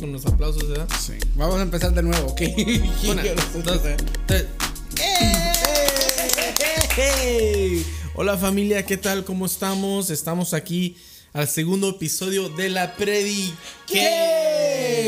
con los aplausos, ¿verdad? Sí. Vamos a empezar de nuevo, ¿ok? Una, dos, tres. ¡Hey! Hola familia, ¿qué tal? ¿Cómo estamos? Estamos aquí al segundo episodio de la Prediqué.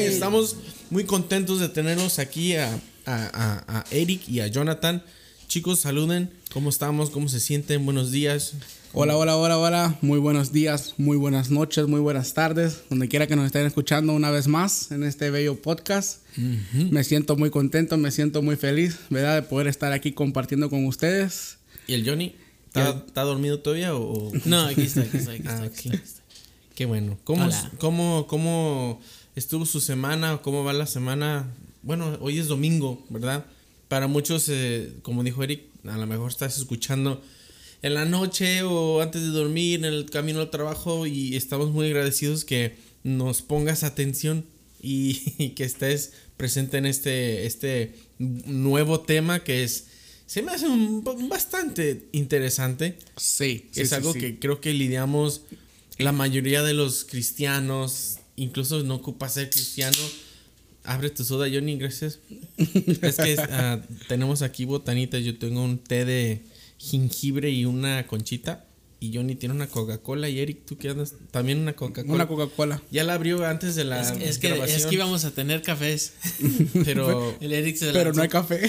Estamos muy contentos de tenerlos aquí a, a- a- a Eric y a Jonathan. Chicos, saluden. ¿Cómo estamos? ¿Cómo se sienten? Buenos días. Hola, hola, hola, hola. Muy buenos días, muy buenas noches, muy buenas tardes. Donde quiera que nos estén escuchando una vez más en este bello podcast. Me siento muy contento, me siento muy feliz, ¿verdad? De poder estar aquí compartiendo con ustedes. ¿Y el Johnny? ¿Está, está dormido todavía o...? No, aquí está, aquí está, aquí está. Aquí ok. está, aquí está. Qué bueno. ¿Cómo, Hola. cómo, ¿Cómo estuvo su semana? ¿Cómo va la semana? Bueno, hoy es domingo, ¿verdad? Para muchos, eh, como dijo Eric, a lo mejor estás escuchando en la noche o antes de dormir, en el camino al trabajo y estamos muy agradecidos que nos pongas atención y, y que estés presente en este, este nuevo tema que es... Se me hace un, bastante interesante Sí, sí, es sí, algo sí. que creo que lidiamos la mayoría de los cristianos, incluso no ocupa ser cristiano. Abre tu soda, Johnny, gracias. es que ah, tenemos aquí botanitas. Yo tengo un té de jengibre y una conchita. Y Johnny tiene una Coca-Cola. Y Eric, ¿tú qué andas? También una Coca-Cola. Una Coca-Cola. ya la abrió antes de la Es, que- es que, grabación. es que íbamos a tener cafés. Pero El Eric se Pero no hay café.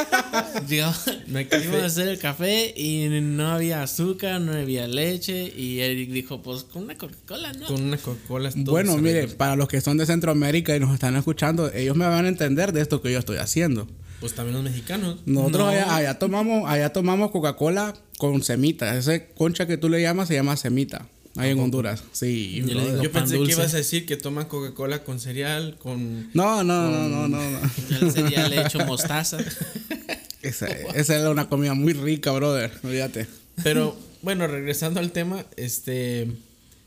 Digo, No hay café. Íbamos a hacer el café y no había azúcar, no había leche. Y Eric dijo, pues con una Coca-Cola, ¿no? con una Coca-Cola. todo bueno, mire, para los que son de Centroamérica y nos están escuchando, ellos me van a entender de esto que yo estoy haciendo. Pues también los mexicanos. Nosotros No. allá, allá tomamos, allá tomamos Coca-Cola con semita. Esa concha que tú le llamas se llama semita. Ahí en Honduras. Sí. Yo digo- pensé dulce. que ibas a decir que toman Coca-Cola con cereal, con... No, no, no, no, no, no. Sería le hecho mostaza. Esa, esa era una comida muy rica, brother. Olvídate. Pero bueno, regresando al tema, este,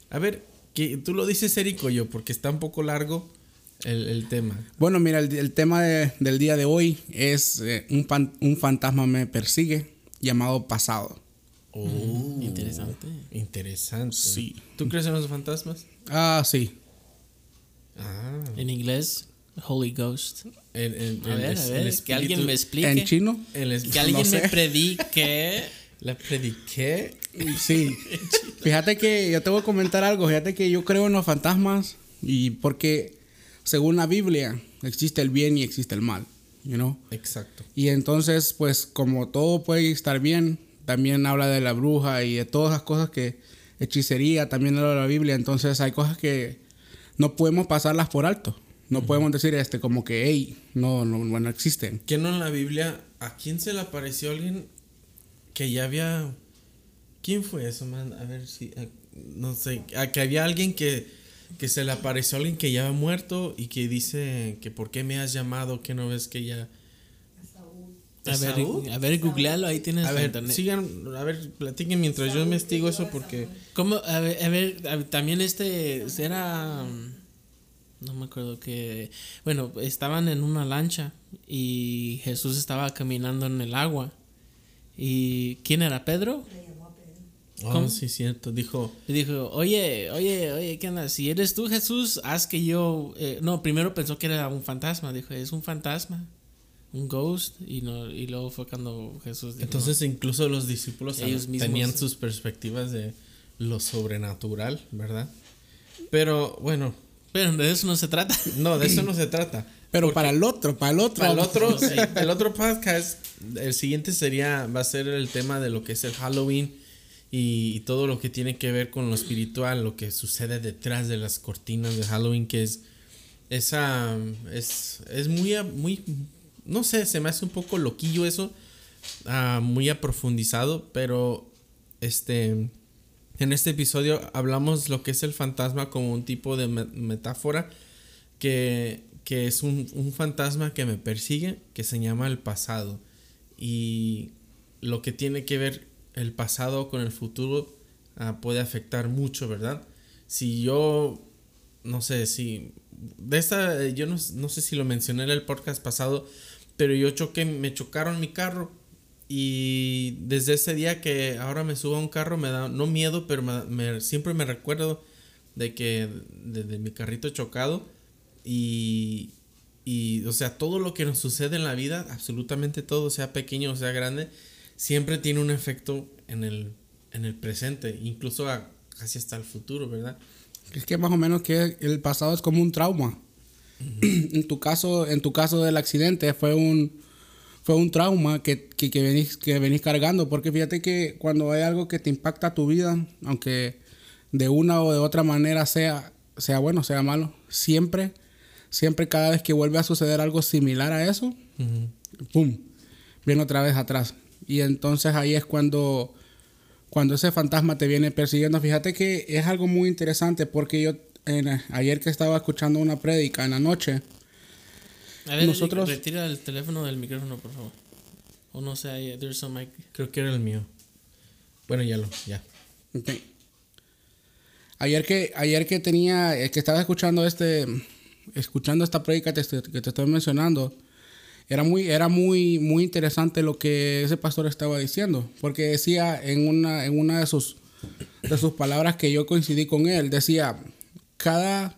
a ver, que tú lo dices Eric yo, porque está un poco largo el, el tema. Bueno, mira, el, el tema de- del día de hoy es eh, un, pan- un fantasma me persigue llamado pasado. Oh, Interesante. interesante. Sí. ¿Tú crees en los fantasmas? Ah, sí. Ah, En inglés, Holy Ghost. el, el- A el ver, es- a ver, que alguien me explique. En chino. el es- Que alguien No me predique. La prediqué. Sí. Fíjate que yo te voy a comentar algo. Fíjate que yo creo en los fantasmas y porque según la Biblia existe el bien y existe el mal, you know? Exacto. Y entonces, pues como todo puede estar bien, también habla de la bruja y de todas las cosas que hechicería, también habla de la Biblia. Entonces hay cosas que no podemos pasarlas por alto. No podemos decir este como que, hey, no, no, bueno, existen. ¿Qué no en la Biblia? ¿A quién se le apareció alguien que ya había... ¿Quién fue eso, man? A ver si... a- no sé. A que había alguien que, que se le apareció alguien que ya ha muerto y que dice que por qué me has llamado, que no ves que ya... A ver, a ver, googlealo, ahí tienes A ver, internet. sigan, a ver, platiquen mientras yo investigo eso porque... ¿Cómo? A ver, a ver, a ver, también este era no me acuerdo que bueno, estaban en una lancha y Jesús estaba caminando en el agua. ¿Y quién era Pedro? Oh, ¿Cómo? sí, cierto. Dijo, dijo, oye, oye, oye, ¿qué onda? Si eres tú, Jesús, haz que yo... eh, no, primero pensó que era un fantasma. Dijo, es un fantasma, un ghost. Y, no, y luego fue cuando Jesús dijo, entonces incluso los discípulos Ellos mismos. tenían sus perspectivas de lo sobrenatural, ¿verdad? Pero bueno, pero de eso no se trata. no, de eso no se trata. Pero para el otro, para el otro. Para el otro, el otro podcast, el siguiente sería, va a ser el tema de lo que es el Halloween y, todo lo que tiene que ver con lo espiritual, lo que sucede detrás de las cortinas de Halloween, que es esa, es, es muy, muy, no sé, se me hace un poco loquillo eso, ah, muy aprofundizado, pero este, en este episodio hablamos lo que es el fantasma como un tipo de me- metáfora que, que es un, un fantasma que me persigue, que se llama el pasado. Y lo que tiene que ver el pasado con el futuro ah, puede afectar mucho, ¿verdad? Si yo, no sé, si de esa, yo no, no sé si lo mencioné en el podcast pasado, pero yo choqué, me chocaron mi carro y desde ese día que ahora me subo a un carro me da, no miedo, pero me, siempre me recuerdo de que de, mi carrito chocado y, y, o sea, todo lo que nos sucede en la vida, absolutamente todo, sea pequeño o sea grande, siempre tiene un efecto en el, en el presente, incluso casi hasta el futuro, ¿verdad? Es que más o menos que el pasado es como un trauma. en tu caso, en tu caso del accidente fue un fue un trauma que, que, que, venís, que venís cargando, porque fíjate que cuando hay algo que te impacta tu vida, aunque de una o de otra manera sea, sea bueno, sea malo, siempre, siempre cada vez que vuelve a suceder algo similar a eso, ¡pum! Viene otra vez atrás. Y entonces ahí es cuando, cuando ese fantasma te viene persiguiendo. Fíjate que es algo muy interesante porque yo ayer que estaba escuchando una prédica en la noche, a ver, nosotros... retira el teléfono del micrófono, por favor. O no sé, there's some mic. Creo que era el mío. Bueno, ya lo, ya. Okay. Ayer que, ayer que tenía, que estaba escuchando este, escuchando esta prédica que te estoy mencionando, era muy, era muy, muy interesante lo que ese pastor estaba diciendo, porque decía en una, en una de sus, de sus palabras que yo coincidí con él, decía, cada,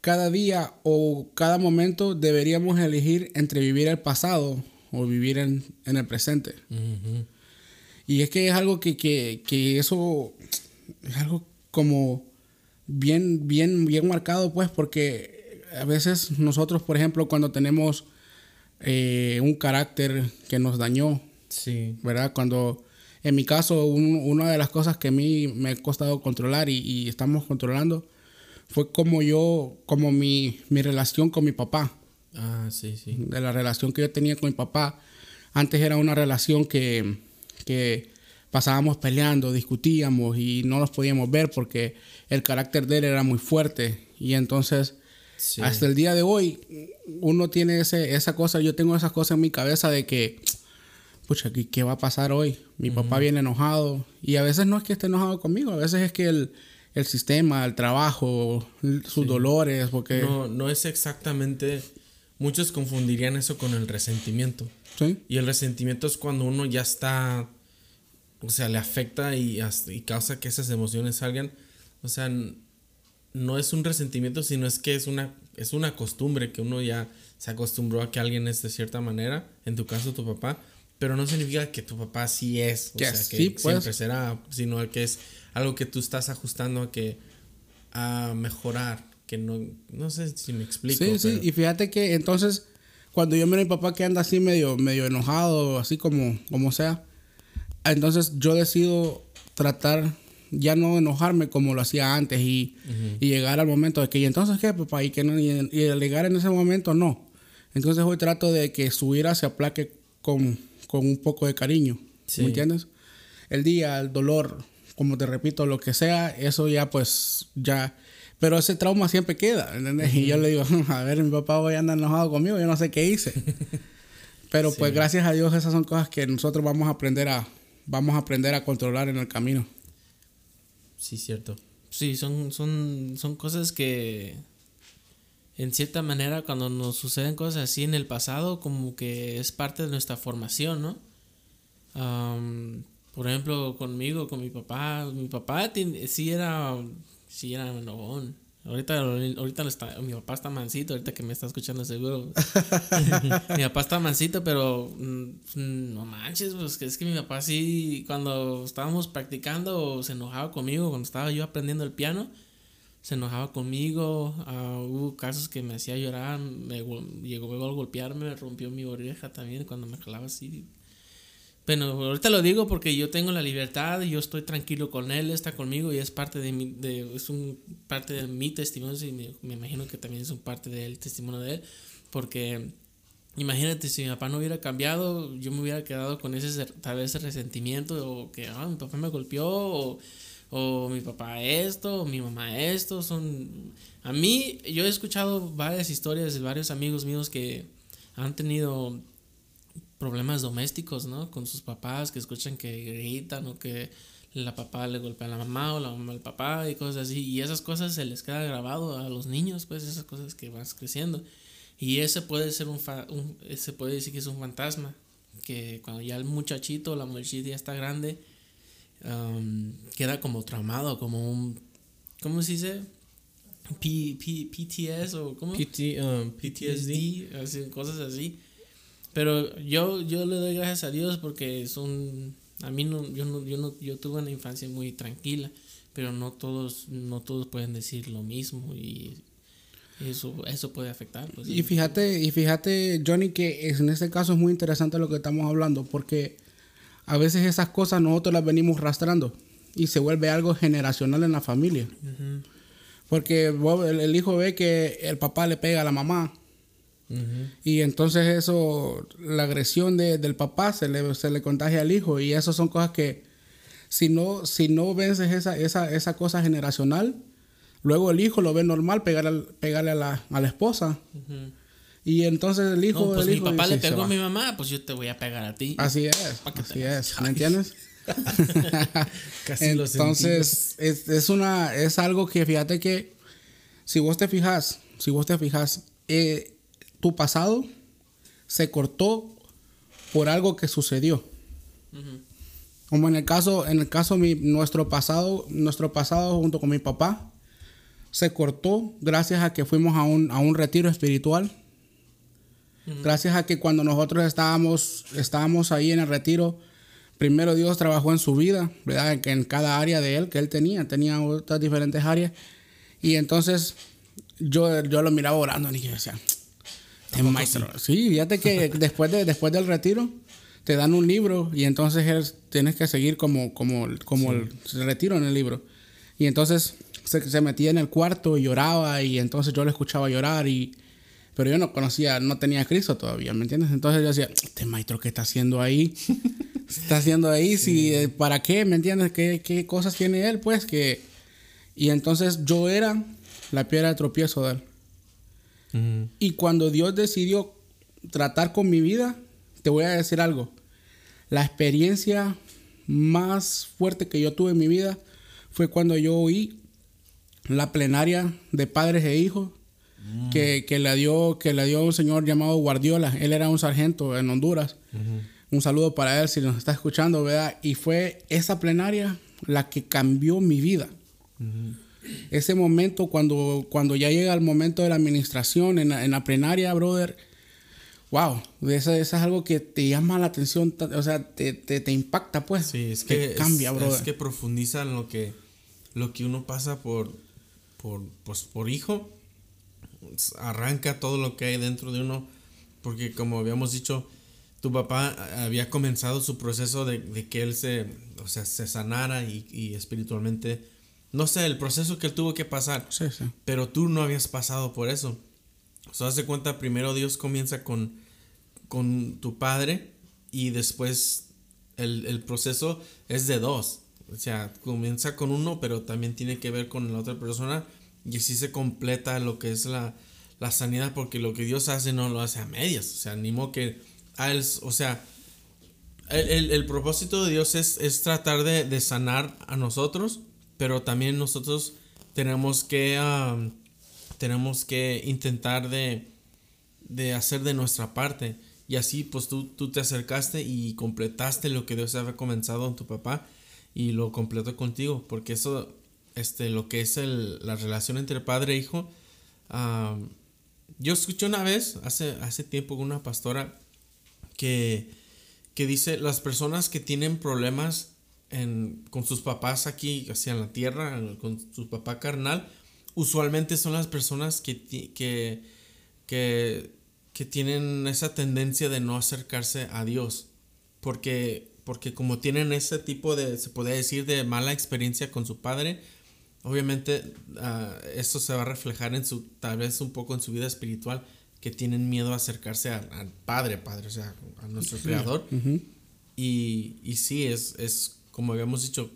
cada día o cada momento deberíamos elegir entre vivir el pasado o vivir en, el presente. Y es que es algo que, que, eso es algo como bien, bien, bien marcado, pues, porque a veces nosotros, por ejemplo, cuando tenemos eh, un carácter que nos dañó. Sí. ¿Verdad? Cuando, en mi caso, una de las cosas que a mí me ha costado controlar y, estamos controlando fue como yo, como mi, mi, relación con mi papá. Ah, sí, sí. De la relación que yo tenía con mi papá. Antes era una relación que, que pasábamos peleando, discutíamos y no nos podíamos ver porque el carácter de él era muy fuerte. Y entonces hasta el día de hoy, uno tiene ese, esa cosa, yo tengo esas cosas en mi cabeza de que, pucha, ¿qué, va a pasar hoy? Mi papá viene enojado. Y a veces no es que esté enojado conmigo, a veces es que el, el sistema, el trabajo, sus dolores, porque... No, no es exactamente... Muchos confundirían eso con el resentimiento. Sí. Y el resentimiento es cuando uno ya está... O sea, le afecta y, y causa que esas emociones salgan. O sea, no es un resentimiento, sino es que es una, es una costumbre que uno ya se acostumbró a que alguien es de cierta manera, en tu caso tu papá, pero no significa que tu papá sí es, o sea, que sí, siempre será, sino que es algo que tú estás ajustando a que a mejorar, que no no sé si me explico. Sí, sí, y fíjate que entonces cuando yo miro a mi papá que anda así medio medio enojado, así como como sea, entonces yo decido tratar ya no enojarme como lo hacía antes y, llegar al momento de que, ¿y entonces qué, papá? Y, que no, y, llegar en ese momento, no. Entonces hoy trato de que su ira se aplaque con, un poco de cariño. ¿Me entiendes? El día, el dolor, como te repito, lo que sea, eso ya pues ya... Pero ese trauma siempre queda, ¿entendés? Y yo le digo, a ver, mi papá hoy anda enojado conmigo, yo no sé qué hice. Pero pues gracias a Dios esas son cosas que nosotros vamos a aprender a, vamos a aprender a controlar en el camino. Sí, cierto. Sí, son, son, son cosas que en cierta manera cuando nos suceden cosas así en el pasado como que es parte de nuestra formación, ¿no? por ejemplo, conmigo, con mi papá, mi papá sí era, sí era enojón. Ahorita, ahorita está, mi papá está mansito, ahorita que me está escuchando seguro. mi papá está mansito, pero mm, no manches, pues es que mi papá sí, cuando estábamos practicando, se enojaba conmigo, cuando estaba yo aprendiendo el piano, se enojaba conmigo. Uh, hubo casos que me hacía llorar, me llegó a golpearme, me rompió mi oreja también cuando me jalaba así bueno, ahorita lo digo porque yo tengo la libertad yo estoy tranquilo con él, está conmigo y es parte de mi, de, es un parte de mi testimonio y me, imagino que también es un parte del testimonio de él, porque imagínate si mi papá no hubiera cambiado, yo me hubiera quedado con ese tal vez ese resentimiento o que ah, mi papá me golpeó o, o mi papá esto o mi mamá esto, son a mí yo he escuchado varias historias de varios amigos míos que han tenido problemas domésticos, ¿no? Con sus papás que escuchan que gritan o que la papá le golpea a la mamá o la mamá al papá y cosas así. Y esas cosas se les queda grabado a los niños, pues esas cosas que vas creciendo. Y ese puede ser un, un ese puede decir que es un fantasma, que cuando ya el muchachito o la muchachita ya está grande, um, queda como traumado, como un, ¿cómo se dice? P, P, PTS o ¿cómo? PT, um, PTSD, así, cosas así. Pero yo, yo le doy gracias a Dios porque es un a mí no, yo no, yo no, yo tuve una infancia muy tranquila, pero no todos, no todos pueden decir lo mismo y eso, eso puede afectar. Pues, y fíjate, y fíjate, Johnny, que en este caso es muy interesante lo que estamos hablando, porque a veces esas cosas nosotros las venimos rastrando y se vuelve algo generacional en la familia. Porque el, hijo ve que el papá le pega a la mamá y entonces eso, la agresión de, del papá se le, se le contagia al hijo. Y eso son cosas que si no, si no vences esa, esa, esa cosa generacional, luego el hijo lo ve normal pegar pegarle a la, a la esposa. Y entonces el hijo... No, pues mi papá le pegó a mi mamá, pues yo te voy a pegar a ti. Así es, así es. ¿Me entiendes? Casi entonces es, es, una, es algo que fíjate que si vos te fijas, si vos te fijas, eh, tu pasado se cortó por algo que sucedió. Como en el caso, en el caso mi, nuestro pasado, nuestro pasado junto con mi papá se cortó gracias a que fuimos a un, a un retiro espiritual. Gracias a que cuando nosotros estábamos, estábamos ahí en el retiro, primero Dios trabajó en su vida, ¿verdad? Que en cada área de él que él tenía, tenía otras diferentes áreas. Y entonces yo, yo lo miraba orando y yo decía, maestro. Sí, fíjate que después, de, después del retiro te dan un libro y entonces tienes que seguir como, como, como el, retiro en el libro. Y entonces se, se, metía en el cuarto y lloraba y entonces yo le escuchaba llorar y... Pero yo no conocía, no tenía a Cristo todavía, ¿me entiendes? Entonces yo decía, este maestro, ¿qué está haciendo ahí? está haciendo ahí? Si, eh, ¿Para qué? ¿Me entiendes? ¿Qué, ¿Qué cosas tiene él? Pues que... Y entonces yo era la piedra de tropiezo de él. Y cuando Dios decidió tratar con mi vida, te voy a decir algo. La experiencia más fuerte que yo tuve en mi vida fue cuando yo oí la plenaria de padres e hijos mm. que, que, le dio, que le dio un señor llamado Guardiola. Él era un sargento en Honduras. Un saludo para él si nos está escuchando, ¿verdad? Y fue esa plenaria la que cambió mi vida ese momento cuando, cuando ya llega el momento de la administración en la, en la plenaria, brother, wow, eso, es algo que te llama la atención, o sea, te, te, impacta, pues. Sí, es que cambia, brother. Es que profundiza en lo que, lo que uno pasa por, por, pues, por hijo, arranca todo lo que hay dentro de uno, porque como habíamos dicho, tu papá había comenzado su proceso de, de que él se, o sea, se sanara y, y espiritualmente no sé, el proceso que él tuvo que pasar. Sí, sí. Pero tú no habías pasado por eso. O sea, hace cuenta, primero Dios comienza con, con tu padre y después el, proceso es de dos. O sea, comienza con uno, pero también tiene que ver con la otra persona y así se completa lo que es la, sanidad, porque lo que Dios hace no lo hace a medias. O sea, animo que a él, o sea, el, propósito de Dios es, es tratar de, de sanar a nosotros pero también nosotros tenemos que, tenemos que intentar de, de, hacer de nuestra parte. Y así pues tú, tú te acercaste y completaste lo que Dios había comenzado en tu papá y lo completó contigo. Porque eso, este, lo que es el, la relación entre padre e hijo, yo escuché una vez, hace, hace tiempo, una pastora que, que dice, las personas que tienen problemas con sus papás aquí, hacia la tierra, con su papá carnal, usualmente son las personas que, que, que, tienen esa tendencia de no acercarse a Dios. Porque, porque como tienen ese tipo de, se puede decir, de mala experiencia con su padre, obviamente uh, esto se va a reflejar en su, tal vez un poco en su vida espiritual, que tienen miedo a acercarse al Padre, Padre, o sea, a nuestro Creador. y, y sí, es, es como habíamos dicho,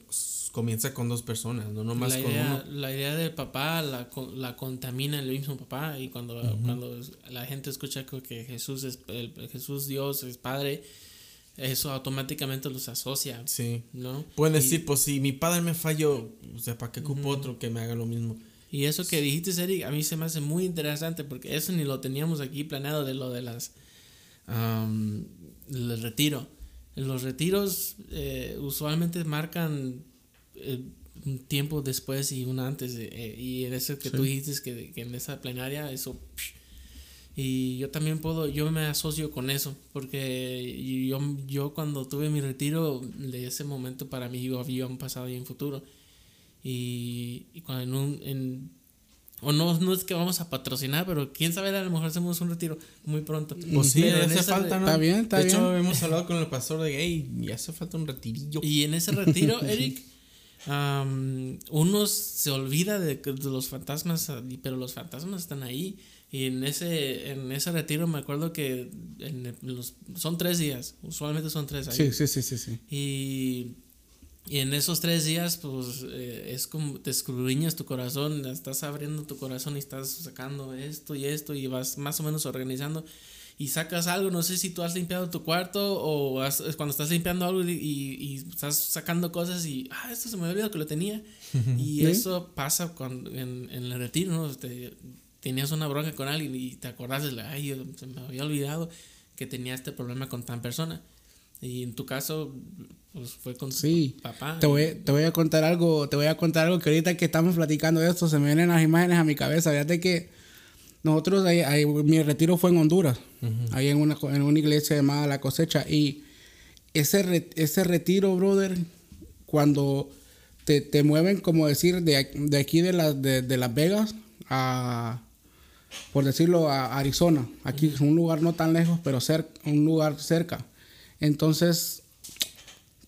comienza con dos personas, no nomás la con uno. La idea del papá la, la contamina el mismo papá y cuando, cuando la gente escucha que Jesús es el, Jesús Dios es Padre, eso automáticamente los asocia. Sí. ¿No? Pueden Y- decir, pues si mi padre me falló, o sea, ¿para qué ocupo otro que me haga lo mismo? Y eso que dijiste, Eric, a mí se me hace muy interesante porque eso ni lo teníamos aquí planeado de lo de las. am, el retiro. Los retiros eh, usualmente marcan eh, un tiempo después y un antes. eh, y en eso que tú dijiste, que, que en esa plenaria, eso. psh, y yo también puedo, yo me asocio con eso, porque yo, yo cuando tuve mi retiro, de ese momento para mí yo había un pasado y un futuro. Y, y cuando en un... En, o no, no es que vamos a patrocinar, pero quién sabe, a lo mejor hacemos un retiro muy pronto. Pues sí, Pero hace falta, ¿no? Está bien, está de hecho, hemos hablado con el pastor de, hey, ya hace falta un retirillo. Y en ese retiro, Eric, am, uno se olvida de, de los fantasmas, pero los fantasmas están ahí. Y en ese, en ese retiro me acuerdo que en los, son tres días, usualmente son tres ahí. Sí, sí, sí, sí, sí. Y, y en esos tres días, pues eh, es como te escudriñas tu corazón, estás abriendo tu corazón y estás sacando esto y esto y vas más o menos organizando y sacas algo. No sé si tú has limpiado tu cuarto o has- es cuando estás limpiando algo y, y- y estás sacando cosas y, ah, esto se me había olvidado que lo tenía. Y Sí. eso pasa cuando, en, en el retiro, ¿no? Te- tenías una bronca con alguien y te acordás de, la, ay, yo- se me había olvidado que tenía este problema con tan persona. Y en tu caso, pues fue con su Sí. papá. Te voy, te voy a contar algo, te voy a contar algo que ahorita que estamos platicando de esto se me vienen las imágenes a mi cabeza. Fíjate que nosotros ahí, ahí- mi retiro fue en Honduras, ahí en una, en una iglesia llamada La Cosecha y ese re- ese retiro, brother, cuando te, te mueven como decir de, de aquí de, la- de, de Las Vegas a por decirlo a Arizona, aquí es un lugar no tan lejos, pero cer- un lugar cerca. Entonces,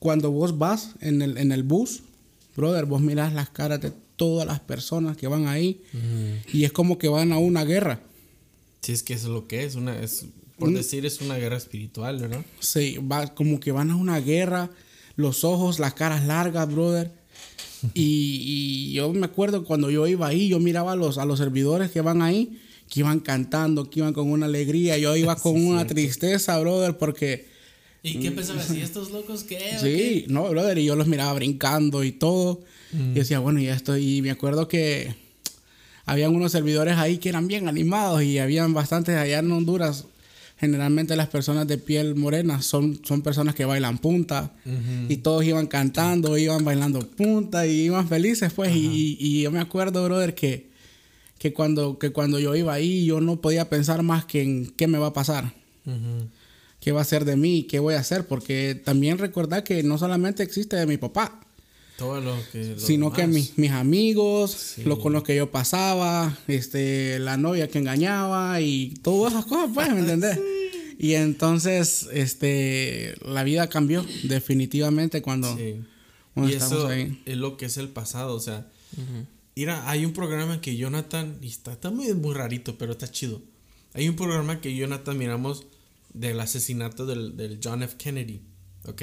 cuando vos vas en el, en el bus, brother, vos mirás las caras de todas las personas que van ahí y es como que van a una guerra. Si es que eso es lo que es, una, es por decir, es una guerra espiritual, ¿verdad? Sí, va, como que van a una guerra, los ojos, las caras largas, brother. Y, y yo me acuerdo cuando yo iba ahí, yo miraba a los, a los servidores que van ahí, que iban cantando, que iban con una alegría. Yo iba con una tristeza, brother, porque ¿Y qué pensabas? ¿Y estos locos qué? Sí, qué? no, brother, y yo los miraba brincando y todo. Y decía, bueno, y esto, y me acuerdo que habían unos servidores ahí que eran bien animados y habían bastantes allá en Honduras. Generalmente las personas de piel morena son, son personas que bailan punta y todos iban cantando, iban bailando punta y iban felices, pues. Y, y yo me acuerdo, brother, que, que, cuando, que cuando yo iba ahí yo no podía pensar más que en qué me va a pasar qué va a ser de mí, qué voy a hacer, porque también recordar que no solamente existe de mi papá, Todo lo que... lo sino que demás. mis, mis amigos, los con los que yo pasaba, este, la novia que engañaba y todas esas cosas, pues, ¿me entendés? Y entonces, este, la vida cambió definitivamente cuando, Sí. cuando y estamos eso ahí. es lo que es el pasado, o sea, mira, hay un programa que Jonathan, y está, está muy, muy rarito, pero está chido. Hay un programa que Jonathan miramos del asesinato del, del John F. Kennedy, ¿ok?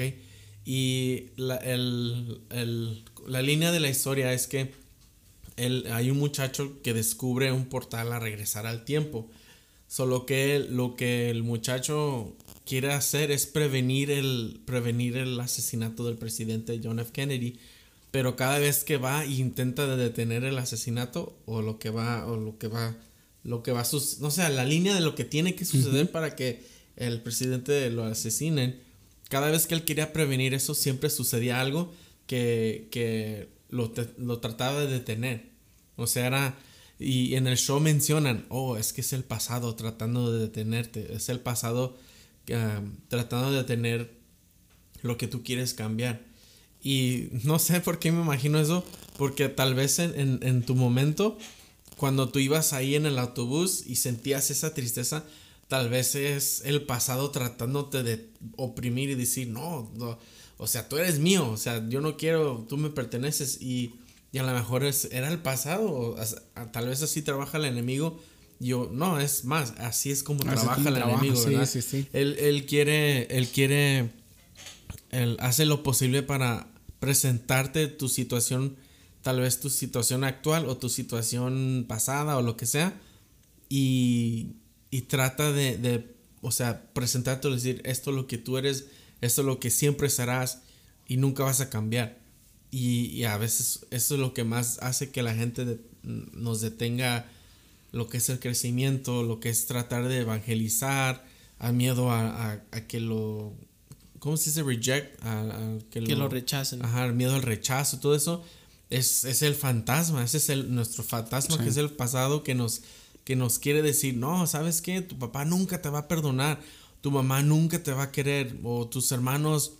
Y la, el- el- la línea de la historia es que hay un muchacho que descubre un portal a regresar al tiempo. Solo que lo que el muchacho quiere hacer es prevenir el, prevenir el asesinato del presidente John F. Kennedy. Pero cada vez que va e intenta de detener el asesinato, o lo que va, o lo que va, lo que va a sus, no sé, la línea de lo que tiene que suceder para que el presidente lo asesinen, cada vez que él quería prevenir eso, siempre sucedía algo que, que lo, lo trataba de detener. O sea, era. Y en el show mencionan, oh, es que es el pasado tratando de detenerte. Es el pasado ah, tratando de detener lo que tú quieres cambiar. Y no sé por qué me imagino eso. Porque tal vez en- en tu momento, cuando tú ibas ahí en el autobús y sentías esa tristeza, tal vez es el pasado tratándote de oprimir y decir, no, no, o sea, tú eres mío, o sea, yo no quiero, tú me perteneces y, y a lo mejor es, era el pasado, o a- tal vez así trabaja el enemigo. Yo, no, es más, así es como Así trabaja como el trabaja, enemigo, sí, ¿verdad? sí, sí. Él, él quiere, él quiere, él hace lo posible para presentarte tu situación, tal vez tu situación actual o tu situación pasada o lo que sea, y, y trata de, de, o sea, presentarte, decir, esto es lo que tú eres, Eso es lo que siempre serás y nunca vas a cambiar. Y, y a veces eso es lo que más hace que la gente de- nos detenga lo que es el crecimiento, lo que es tratar de evangelizar, a miedo a, a- a que lo... ¿Cómo se dice? Reject. A, a Que lo rechacen. Ajá, el miedo al rechazo, todo eso es, es el fantasma, ese es el, nuestro fantasma, que es el pasado que nos, que nos quiere decir, no, ¿sabes qué? Tu papá nunca te va a perdonar, tu mamá nunca te va a querer, o tus hermanos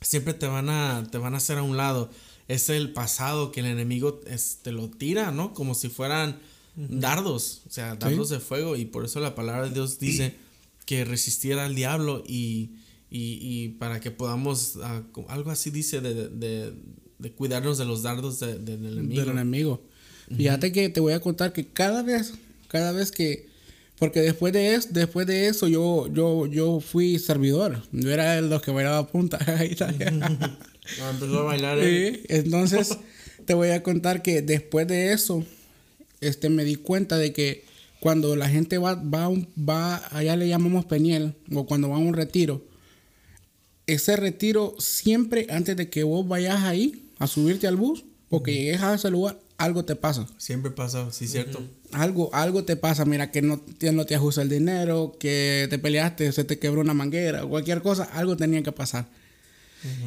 siempre te van a, te van a hacer a un lado. Es el pasado que el enemigo es- te lo tira, ¿no? Como si fueran dardos, o sea, dardos de fuego, y por eso la palabra de Dios dice que resistiera al diablo y, y, y para que podamos, ah, algo así dice, de, de, de cuidarnos de los dardos de- de- del enemigo. del enemigo. Fíjate que te voy a contar que cada vez, cada vez que, porque después de eso, después de eso yo, yo, yo fui servidor. Yo era el los que bailaba punta. Ahí está. Ah, empezó a bailar. Sí, entonces te voy a contar que después de eso, este, me di cuenta de que cuando la gente va, va, a un- va, allá le llamamos peniel, o cuando va a un retiro, ese retiro siempre antes de que vos vayas ahí a subirte al bus, o que llegues a ese lugar, algo te pasa. Siempre pasa, sí, cierto. Algo, algo te pasa, mira, que no, te- no te ajusta el dinero, que te peleaste, se te quebró una manguera, cualquier cosa, algo tenía que pasar.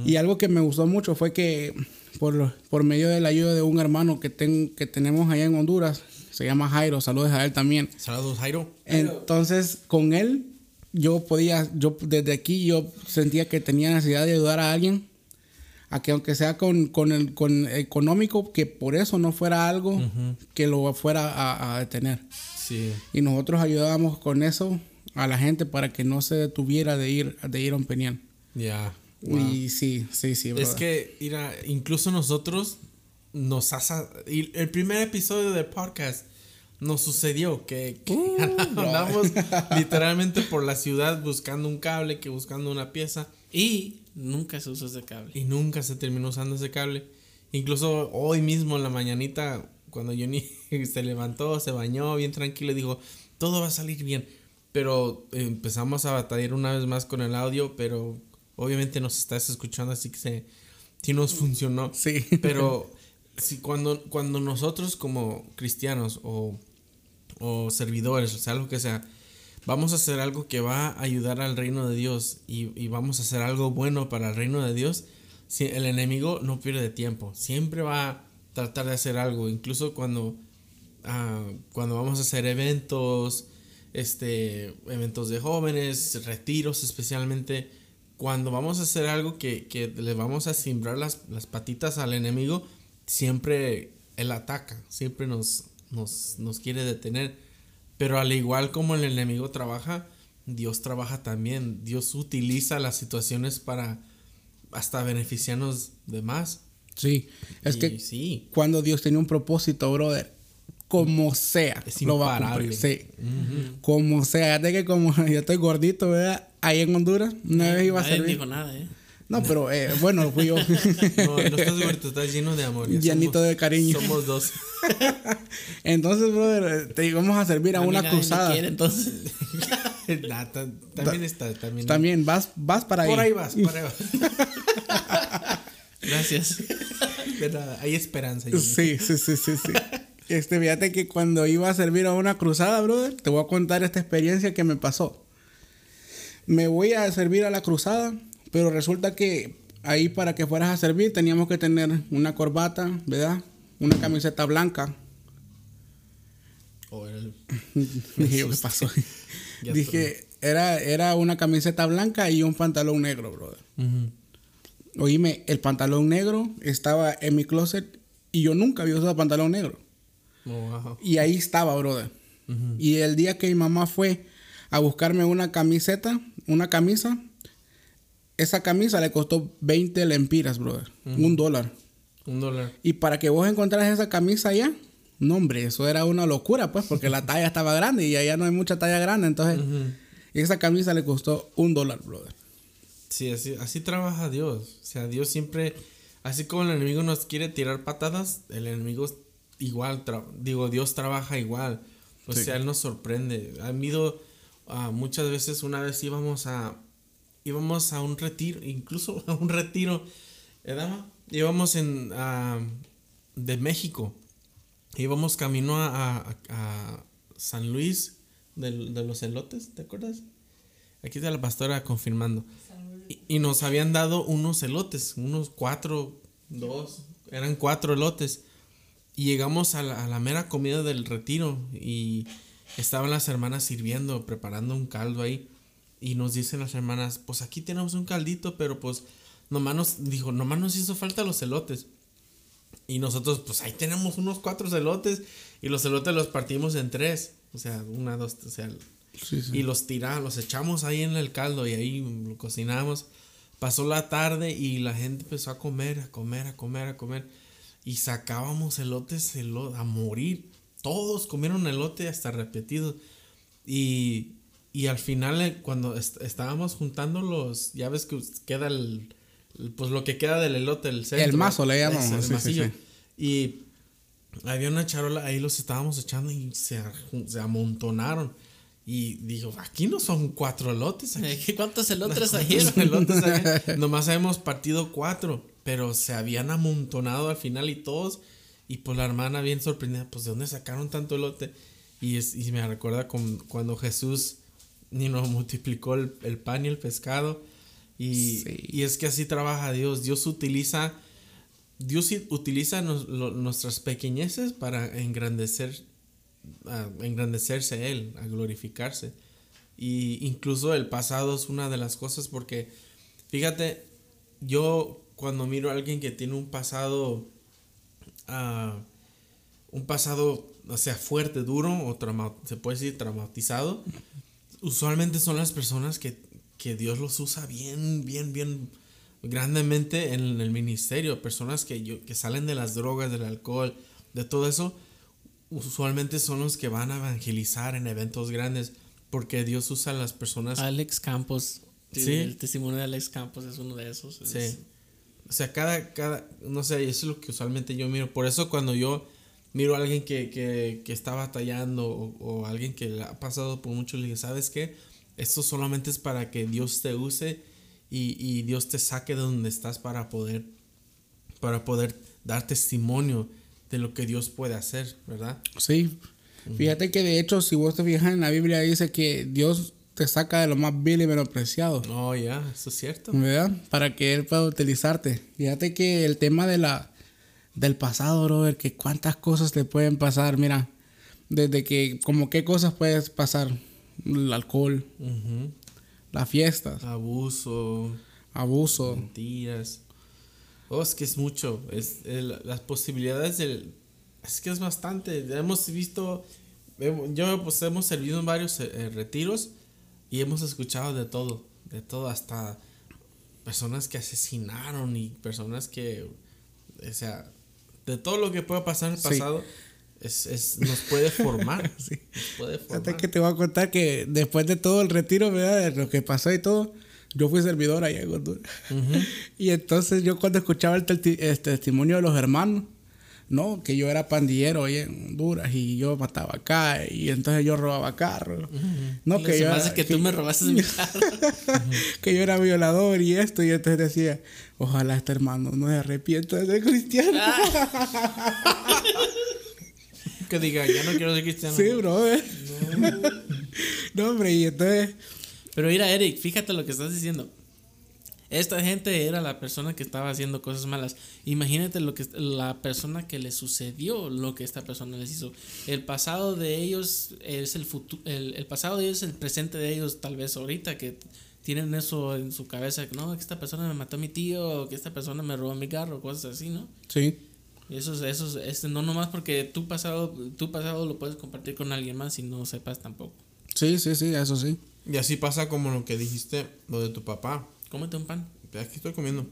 Y algo que me gustó mucho fue que por, por medio de la ayuda de un hermano que, ten- que tenemos allá en Honduras, se llama Jairo, saludos a él también. Saludos, Jairo. Entonces, con él, yo podía, yo desde aquí, yo sentía que tenía necesidad de ayudar a alguien, a que aunque sea con, con el con económico, que por eso no fuera algo que lo fuera a, a detener. Sí. Y nosotros ayudábamos con eso a la gente para que no se detuviera de ir, de ir a un peniel. Ya. Y sí, sí, sí. Es brother. que, mira, incluso nosotros nos hace... y El primer episodio del podcast nos sucedió que, que Uh, andamos literalmente por la ciudad buscando un cable, que buscando una pieza Y nunca se usa ese cable. y nunca se terminó usando ese cable. Incluso hoy mismo en la mañanita, cuando Johnny se levantó, se bañó bien tranquilo, dijo, todo va a salir bien. Pero eh, empezamos a batallar una vez más con el audio, pero obviamente nos estás escuchando, así que se, sí nos funcionó. Sí. Pero si cuando, cuando nosotros como cristianos o, o servidores, o sea, lo que sea, vamos a hacer algo que va a ayudar al reino de Dios y, vamos a hacer algo bueno para el reino de Dios, si el enemigo no pierde tiempo, siempre va a tratar de hacer algo, incluso cuando, ah, cuando vamos a hacer eventos, este, eventos de jóvenes, retiros especialmente, cuando vamos a hacer algo que, que le vamos a simbrar las, las patitas al enemigo, siempre él ataca, siempre nos, nos, nos quiere detener. Pero al igual como el enemigo trabaja, Dios trabaja también. Dios utiliza las situaciones para hasta beneficiarnos de más. Sí, es Y que sí, cuando Dios tenía un propósito, brother, como sea, Es lo va a cumplir. Sí, como sea. De que como yo estoy gordito, ¿verdad? Ahí en Honduras, una vez iba a servir. dijo nada, ¿eh? No, pero eh, bueno, fui yo. no, no estás muerto, estás lleno de amor. Llenito somos- de cariño. Somos dos. Entonces, brother, te íbamos a servir a, una cruzada. quiere, entonces. Nah, también está, también. También vas, vas para ahí. Por ahí vas, por ahí vas. Gracias. De nada, hay esperanza. Sí, sí, sí, sí, sí. Este, fíjate que cuando iba a servir a una cruzada, brother, te voy a contar esta experiencia que me pasó. Me voy a servir a la cruzada, pero resulta que ahí para que fueras a servir teníamos que tener una corbata, ¿verdad? Una camiseta blanca. Oh, el- Dije, ¿qué pasó? Dije, era, era una camiseta blanca y un pantalón negro, brother. Ujú. Oíme, el pantalón negro estaba en mi closet y yo nunca había usado pantalón negro. Oh, wow. Y ahí estaba, brother. Y el día que mi mamá fue a buscarme una camiseta, una camisa, esa camisa le costó 20 lempiras, brother. Un dólar. Un dólar. Y para que vos encontraras esa camisa allá, no, hombre, eso era una locura, pues, porque la talla estaba grande y allá no hay mucha talla grande. Entonces, esa camisa le costó un dólar, brother. Sí, así, así trabaja Dios. O sea, Dios siempre, así como el enemigo nos quiere tirar patadas, el enemigo igual, digo, Dios trabaja igual. O sea, Él nos sorprende. Han ido ah, muchas veces, una vez íbamos a, íbamos a un retiro, incluso a un retiro, ¿eh, dama? Íbamos en, a- de México. Íbamos camino a, a- a San Luis de, los elotes, ¿te acuerdas? Aquí está la pastora confirmando. Y, y nos habían dado unos elotes, unos cuatro, dos, eran cuatro elotes. Y llegamos a la, a la mera comida del retiro y estaban las hermanas sirviendo, preparando un caldo ahí. Y nos dicen las hermanas, pues aquí tenemos un caldito, pero pues nomás nos, dijo, nomás nos hizo falta los elotes. Y nosotros, pues ahí tenemos unos cuatro elotes y los elotes los partimos en tres. O sea, una, dos, o sea, Sí, sí. y los tiramos, los echamos ahí en el caldo y ahí lo cocinamos. Pasó la tarde y la gente empezó a comer, a comer, a comer, a comer. Y sacábamos elotes elo- a morir. Todos comieron elote hasta repetidos. Y, y al final, eh, cuando est- estábamos juntando los, ya ves que queda el, el- pues lo que queda del elote, el centro. mazo le llamamos, Ese, el sí, sí. Y había una charola, ahí los estábamos echando y se, se amontonaron. Y dijo, aquí no son cuatro elotes, aquí ¿Cuántos elotes había? Nomás hemos partido cuatro, pero se habían amontonado al final y todos. Y pues la hermana bien sorprendida, pues ¿de dónde sacaron tanto elote? Y, es, y me recuerda con, cuando Jesús ni nos multiplicó el, el pan y el pescado. Y, Sí. y es que así trabaja Dios. Dios utiliza, Dios utiliza nos- lo- nuestras pequeñeces para engrandecer, a engrandecerse a Él, a glorificarse. Y incluso el pasado es una de las cosas porque, fíjate, yo cuando miro a alguien que tiene un pasado, ah, un pasado, o sea, fuerte, duro, o se puede decir traumatizado, usualmente son las personas que, que Dios los usa bien, bien, bien grandemente en el ministerio. Personas que, yo, que salen de las drogas, del alcohol, de todo eso, usualmente son los que van a evangelizar en eventos grandes porque Dios usa a las personas Alex Campos. Sí. El testimonio de Alex Campos es uno de esos. Es- Sí. O sea, cada, cada, no sé, eso es lo que usualmente yo miro. Por eso cuando yo miro a alguien que, que, que está batallando o, o alguien que le ha pasado por mucho, le digo, ¿sabes qué? Esto solamente es para que Dios te use y, y Dios te saque de donde estás para poder, para poder dar testimonio de lo que Dios puede hacer, ¿verdad? Sí. Fíjate que de hecho, si vos te fijas en la Biblia, dice que Dios te saca de lo más vil y menospreciado. No, ya, eso es cierto. ¿Verdad? Para que Él pueda utilizarte. Fíjate que el tema de la, del pasado, brother, que cuántas cosas te pueden pasar. Mira, desde que, como qué cosas puedes pasar. El alcohol, las fiestas, Abuso, abuso. mentiras. Oh, es que es mucho. Es el- las posibilidades del. Es que es bastante. Hemos visto. Yo, pues, hemos servido en varios eh, eh, retiros y hemos escuchado de todo. De todo, hasta personas que asesinaron y personas que. O sea, de todo lo que pueda pasar en el Sí. pasado, es, es- nos puede formar. Sí. Nos puede formar. que te voy a contar que después de todo el retiro, ¿verdad? De lo que pasó y todo, yo fui servidor allá en Honduras. Y entonces yo cuando escuchaba el, testi- el testimonio de los hermanos, no, que yo era pandillero ahí en Honduras y yo mataba acá y entonces yo robaba carros. No, que yo, era- hace que tú me robaste mi carro. que yo era violador y esto y entonces decía, ojalá este hermano no se arrepienta de ser cristiano. Que diga, ya no quiero ser cristiano. sí, brother. No. hombre, y entonces, Pero mira, Eric, fíjate lo que estás diciendo. Esta gente era la persona que estaba haciendo cosas malas. Imagínate lo que la persona que le sucedió lo que esta persona les hizo. El pasado de ellos es el futuro, el, el pasado de ellos es el presente de ellos, tal vez ahorita que tienen eso en su cabeza, que no, que esta persona me mató a mi tío, o que esta persona me robó mi carro, cosas así, ¿no? sí, eso es, eso es, es no nomás porque tu pasado, tu pasado lo puedes compartir con alguien más y no sepas tampoco. sí, sí, sí, eso sí. Y así pasa como lo que dijiste, lo de tu papá. Cómete un pan. Aquí estoy comiendo.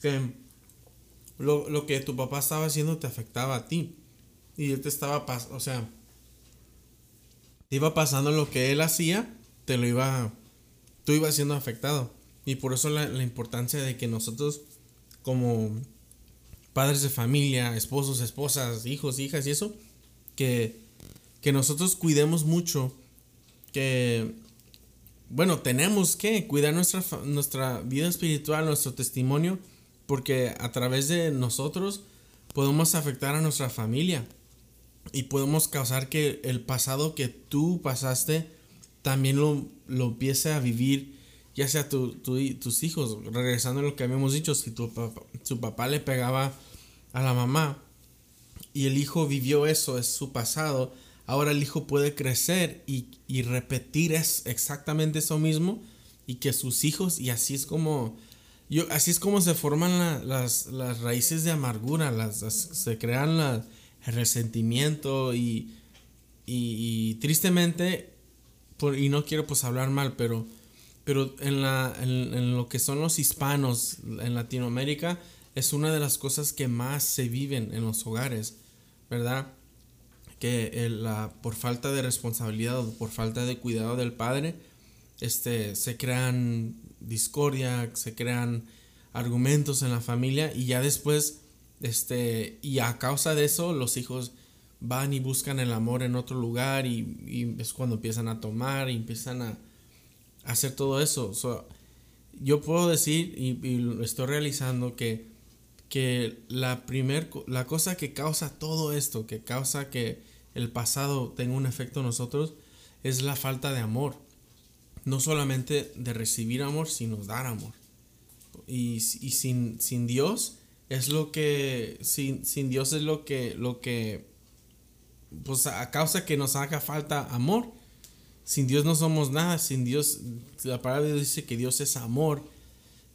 Que lo, lo que tu papá estaba haciendo te afectaba a ti. Y él te estaba pasando, o sea, te iba pasando lo que él hacía, te lo iba, tú ibas siendo afectado. Y por eso la, importancia de que nosotros, como padres de familia, esposos, esposas, hijos, hijas y eso, que, que nosotros cuidemos mucho, que bueno, tenemos que cuidar nuestra, nuestra vida espiritual, nuestro testimonio, porque a través de nosotros podemos afectar a nuestra familia y podemos causar que el pasado que tú pasaste también lo, lo empiece a vivir, ya sea tu, tus hijos, regresando a lo que habíamos dicho, si tu papá, su papá le pegaba a la mamá y el hijo vivió eso, es su pasado, ahora el hijo puede crecer y, y repetir es exactamente eso mismo y que sus hijos, y así es como, yo, así es como se forman las, las, raíces de amargura, las, se crean el resentimiento y, y tristemente, y no quiero pues hablar mal, pero, pero en, la, en lo que son los hispanos en Latinoamérica, es una de las cosas que más se viven en los hogares, ¿verdad? Que la, por falta de responsabilidad o por falta de cuidado del padre, este, se crean discordia, se crean argumentos en la familia y ya después, este, y a causa de eso, los hijos van y buscan el amor en otro lugar y, es cuando empiezan a tomar y empiezan a, hacer todo eso. yo puedo decir y, estoy realizando que que la primer la cosa que causa todo esto, que causa que el pasado tenga un efecto en nosotros, es la falta de amor. No solamente de recibir amor, sino dar amor. Y, y sin, sin, Dios es lo que. Sin, sin, Dios es lo que. lo que. Pues a causa que nos haga falta amor. Sin Dios no somos nada. Sin Dios. La palabra dice que Dios es amor.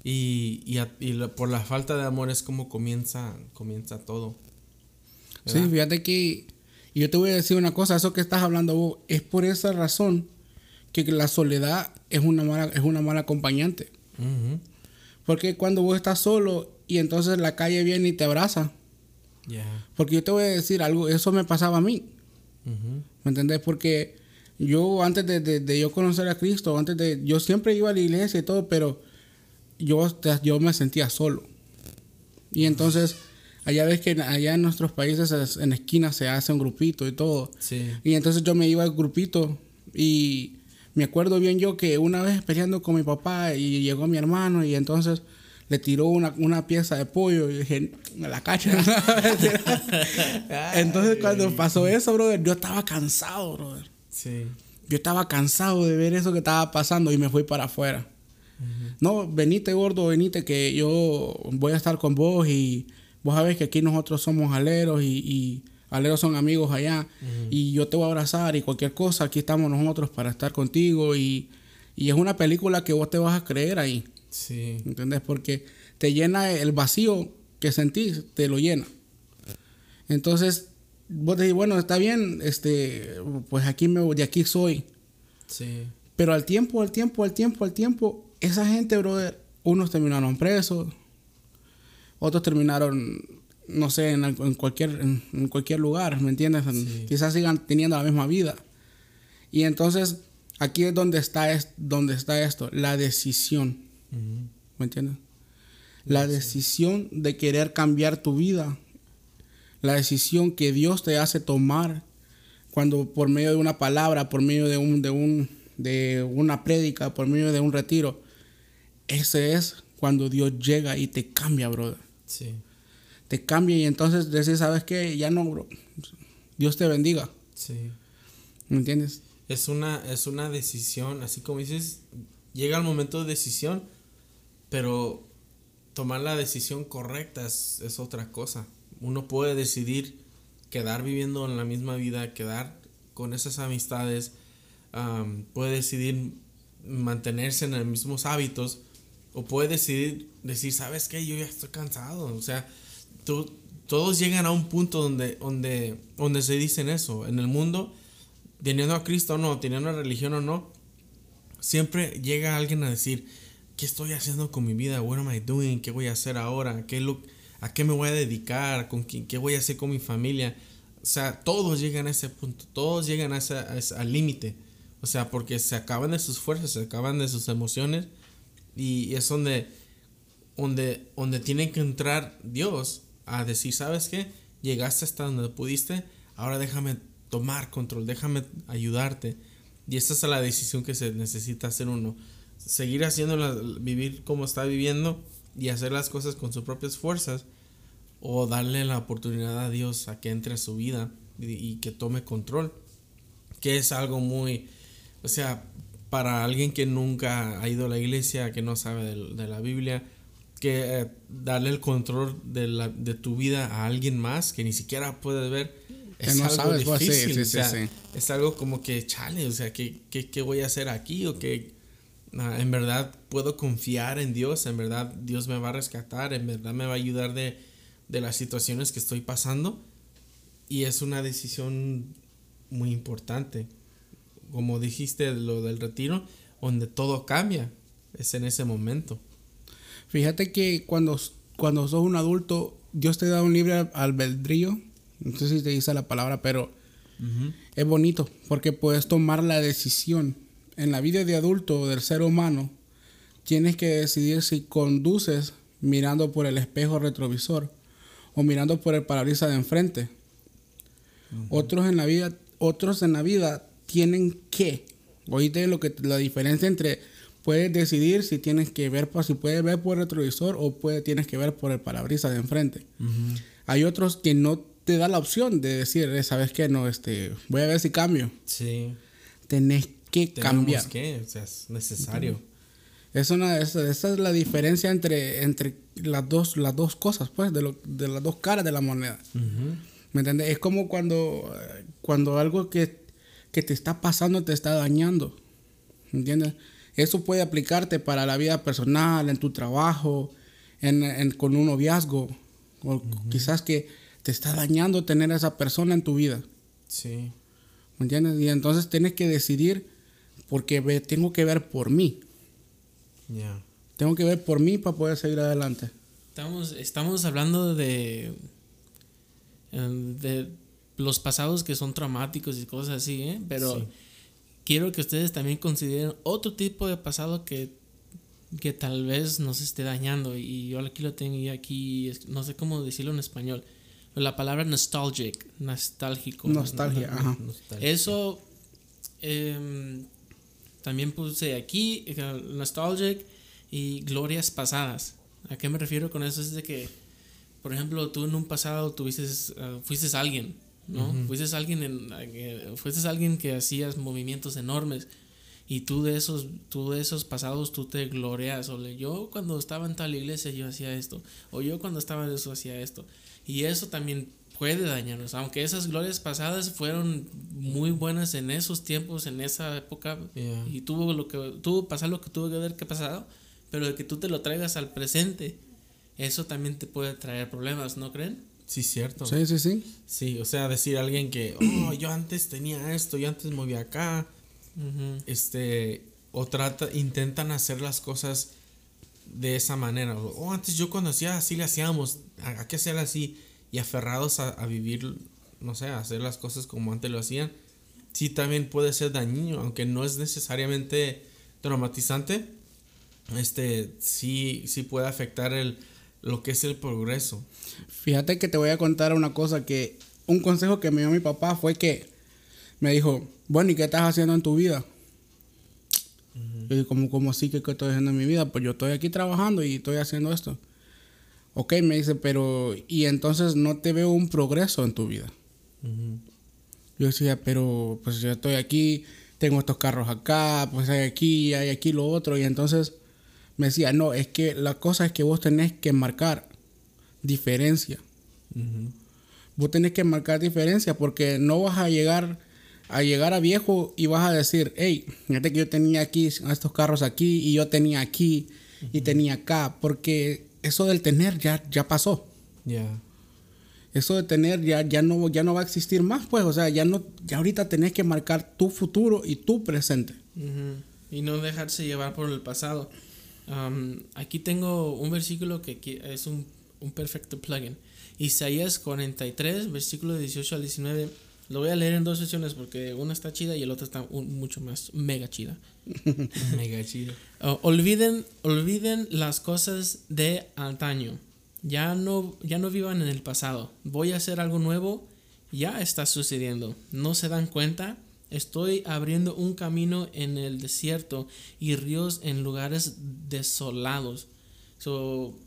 Y, y, por la falta de amor es como comienza, comienza todo. Sí, fíjate que yo te voy a decir una cosa, eso que estás hablando vos, es por esa razón que la soledad es una mala, es una mala acompañante. Porque cuando vos estás solo y entonces la calle viene y te abraza. Porque yo te voy a decir algo, eso me pasaba a mí. ¿Me entendés? Porque yo antes de, de, yo conocer a Cristo, antes de, yo siempre iba a la iglesia y todo, pero yo, yo me sentía solo. Y entonces, allá ves que allá en nuestros países en esquinas se hace un grupito y todo. Y entonces yo me iba al grupito y me acuerdo bien yo que una vez peleando con mi papá y llegó mi hermano y entonces le tiró una, una pieza de pollo y dije, me la cacha. entonces cuando pasó eso, brother, yo estaba cansado, brother. Yo estaba cansado de ver eso que estaba pasando y me fui para afuera. No, venite gordo, venite que yo voy a estar con vos y vos sabés que aquí nosotros somos aleros y, aleros son amigos allá y yo te voy a abrazar y cualquier cosa, aquí estamos nosotros para estar contigo y, es una película que vos te vas a creer ahí. Sí. ¿Entendés? Porque te llena el vacío que sentís, te lo llena. Entonces, vos decís, bueno, está bien, este, pues aquí me de aquí soy. Sí. Pero al tiempo, al tiempo, al tiempo, al tiempo, esa gente, brother, unos terminaron presos, otros terminaron, no sé, en, cualquier, en, cualquier lugar, ¿me entiendes? Quizás sigan teniendo la misma vida. Y entonces, aquí es donde está, es, donde está esto, la decisión. ¿Me entiendes? La decisión de querer cambiar tu vida. La decisión que Dios te hace tomar cuando por medio de una palabra, por medio de un, de un, de una prédica, por medio de un retiro, ese es cuando Dios llega y te cambia, brother. Sí. Te cambia y entonces decís, ¿sabes qué? Ya no, bro. Dios te bendiga. Sí. ¿Me entiendes? Es una, es una decisión, así como dices, llega el momento de decisión, pero tomar la decisión correcta es, otra cosa. Uno puede decidir quedar viviendo en la misma vida, quedar con esas amistades, puede decidir mantenerse en los mismos hábitos, o puede decidir decir, ¿sabes qué? Yo ya estoy cansado. O sea, tú, todos llegan a un punto donde, donde, donde se dicen eso. En el mundo, teniendo a Cristo o no, teniendo una religión o no, siempre llega alguien a decir, ¿qué estoy haciendo con mi vida? What am I doing? ¿Qué voy a hacer ahora? ¿Qué lo, ¿A qué me voy a dedicar? ¿Con quién, ¿Qué voy a hacer con mi familia? O sea, todos llegan a ese punto, todos llegan a ese, al límite. O sea, porque se acaban de sus fuerzas, se acaban de sus emociones y es donde, donde, donde tiene que entrar Dios a decir, ¿sabes qué? Llegaste hasta donde pudiste, ahora déjame tomar control, déjame ayudarte. Y esta es la decisión que se necesita hacer uno. Seguir haciendo, vivir como está viviendo y hacer las cosas con sus propias fuerzas o darle la oportunidad a Dios a que entre a su vida y, que tome control. Que es algo muy, o sea, para alguien que nunca ha ido a la iglesia, que no sabe de, la Biblia, que eh, darle el control de, la, de tu vida a alguien más que ni siquiera puedes ver es algo difícil. es algo como que, chale, o sea, ¿qué, qué, voy a hacer aquí? O ah, en verdad puedo confiar en Dios, en verdad Dios me va a rescatar, en verdad me va a ayudar de, de las situaciones que estoy pasando. Y es una decisión muy importante. Como dijiste, lo del retiro, donde todo cambia, es en ese momento. Fíjate que cuando, cuando sos un adulto, Dios te da un libre albedrío no sé si te dice la palabra, pero es bonito porque puedes tomar la decisión. En la vida de adulto del ser humano, tienes que decidir si conduces mirando por el espejo retrovisor o mirando por el parabrisas de enfrente. Otros en la vida, otros en la vida tienen que. Oíste lo que la diferencia entre puedes decidir si tienes que ver si puedes ver por el retrovisor o puede, tienes que ver por el parabrisas de enfrente. Hay otros que no te da la opción de decir, eh, ¿sabes qué? No, este, voy a ver si cambio. Sí. Tenés que cambiar. que, o sea, es necesario. Es una, esa, es la diferencia entre, entre las, dos, las dos cosas, pues, de, lo, de las dos caras de la moneda. ¿Me entiendes? Es como cuando, cuando algo que, que te está pasando te está dañando. ¿Me entiendes? Eso puede aplicarte para la vida personal, en tu trabajo, en, en con un noviazgo. O quizás que te está dañando tener a esa persona en tu vida. Sí. ¿Me entiendes? Y entonces tienes que decidir porque tengo que ver por mí. Ya. Tengo que ver por mí para poder seguir adelante. Estamos, estamos hablando de, em, de los pasados que son traumáticos y cosas así, ¿eh? Pero quiero que ustedes también consideren otro tipo de pasado que, que tal vez nos esté dañando. Y yo aquí lo tengo aquí, no sé cómo decirlo en español la palabra nostalgic, nostálgico. Nostalgia, ajá. Eso em, también puse aquí, nostalgic y glorias pasadas. ¿A qué me refiero con eso? Es de que, por ejemplo, tú en un pasado tuviste, uh, fuiste alguien, ¿no? Fuiste alguien, en, uh, fuiste alguien que hacías movimientos enormes y tú de esos, tú de esos pasados tú te glorias. O yo cuando estaba en tal iglesia yo hacía esto, o yo cuando estaba en eso hacía esto. Y eso también puede dañarnos, aunque esas glorias pasadas fueron muy buenas en esos tiempos, en esa época, y tuvo lo que tuvo pasar lo que tuvo que haber que pasado, pero de que tú te lo traigas al presente, eso también te puede traer problemas, ¿no creen? Sí, cierto. Sí, sí, sí. Sí, o sea, decir a alguien que, oh, yo antes tenía esto, yo antes movía acá, este, o trata, intentan hacer las cosas de esa manera. O antes yo cuando hacía así le hacíamos, hay que hacer así. Y aferrados a, vivir, no sé, a hacer las cosas como antes lo hacían. Sí, también puede ser dañino, aunque no es necesariamente traumatizante. Este, sí, sí puede afectar el, lo que es el progreso. Fíjate que te voy a contar una cosa que, un consejo que me dio mi papá fue que me dijo, bueno, ¿y qué estás haciendo en tu vida? Y como, como así que, estoy haciendo en mi vida, pues yo estoy aquí trabajando y estoy haciendo esto. Ok, me dice, pero y entonces no te veo un progreso en tu vida. Yo decía, pero pues yo estoy aquí, tengo estos carros acá, pues hay aquí, hay aquí lo otro. Y entonces me decía, no, es que la cosa es que vos tenés que marcar diferencia. Vos tenés que marcar diferencia porque no vas a llegar a llegar a viejo y vas a decir, hey, fíjate que yo tenía aquí estos carros aquí y yo tenía aquí y tenía acá, porque eso del tener ya, ya pasó. Ya. Eso de tener ya, ya, no, ya no va a existir más, pues, o sea, ya, no, ya ahorita tenés que marcar tu futuro y tu presente. Y no dejarse llevar por el pasado. aquí tengo un versículo que es un, un perfecto plugin. Isaías 43, versículo 18 al 19 lo voy a leer en dos sesiones porque una está chida y el otro está mucho más mega chida. mega chida. olviden, olviden las cosas de antaño. Ya no, ya no vivan en el pasado. Voy a hacer algo nuevo. Ya está sucediendo. ¿No se dan cuenta? Estoy abriendo un camino en el desierto y ríos en lugares desolados. So,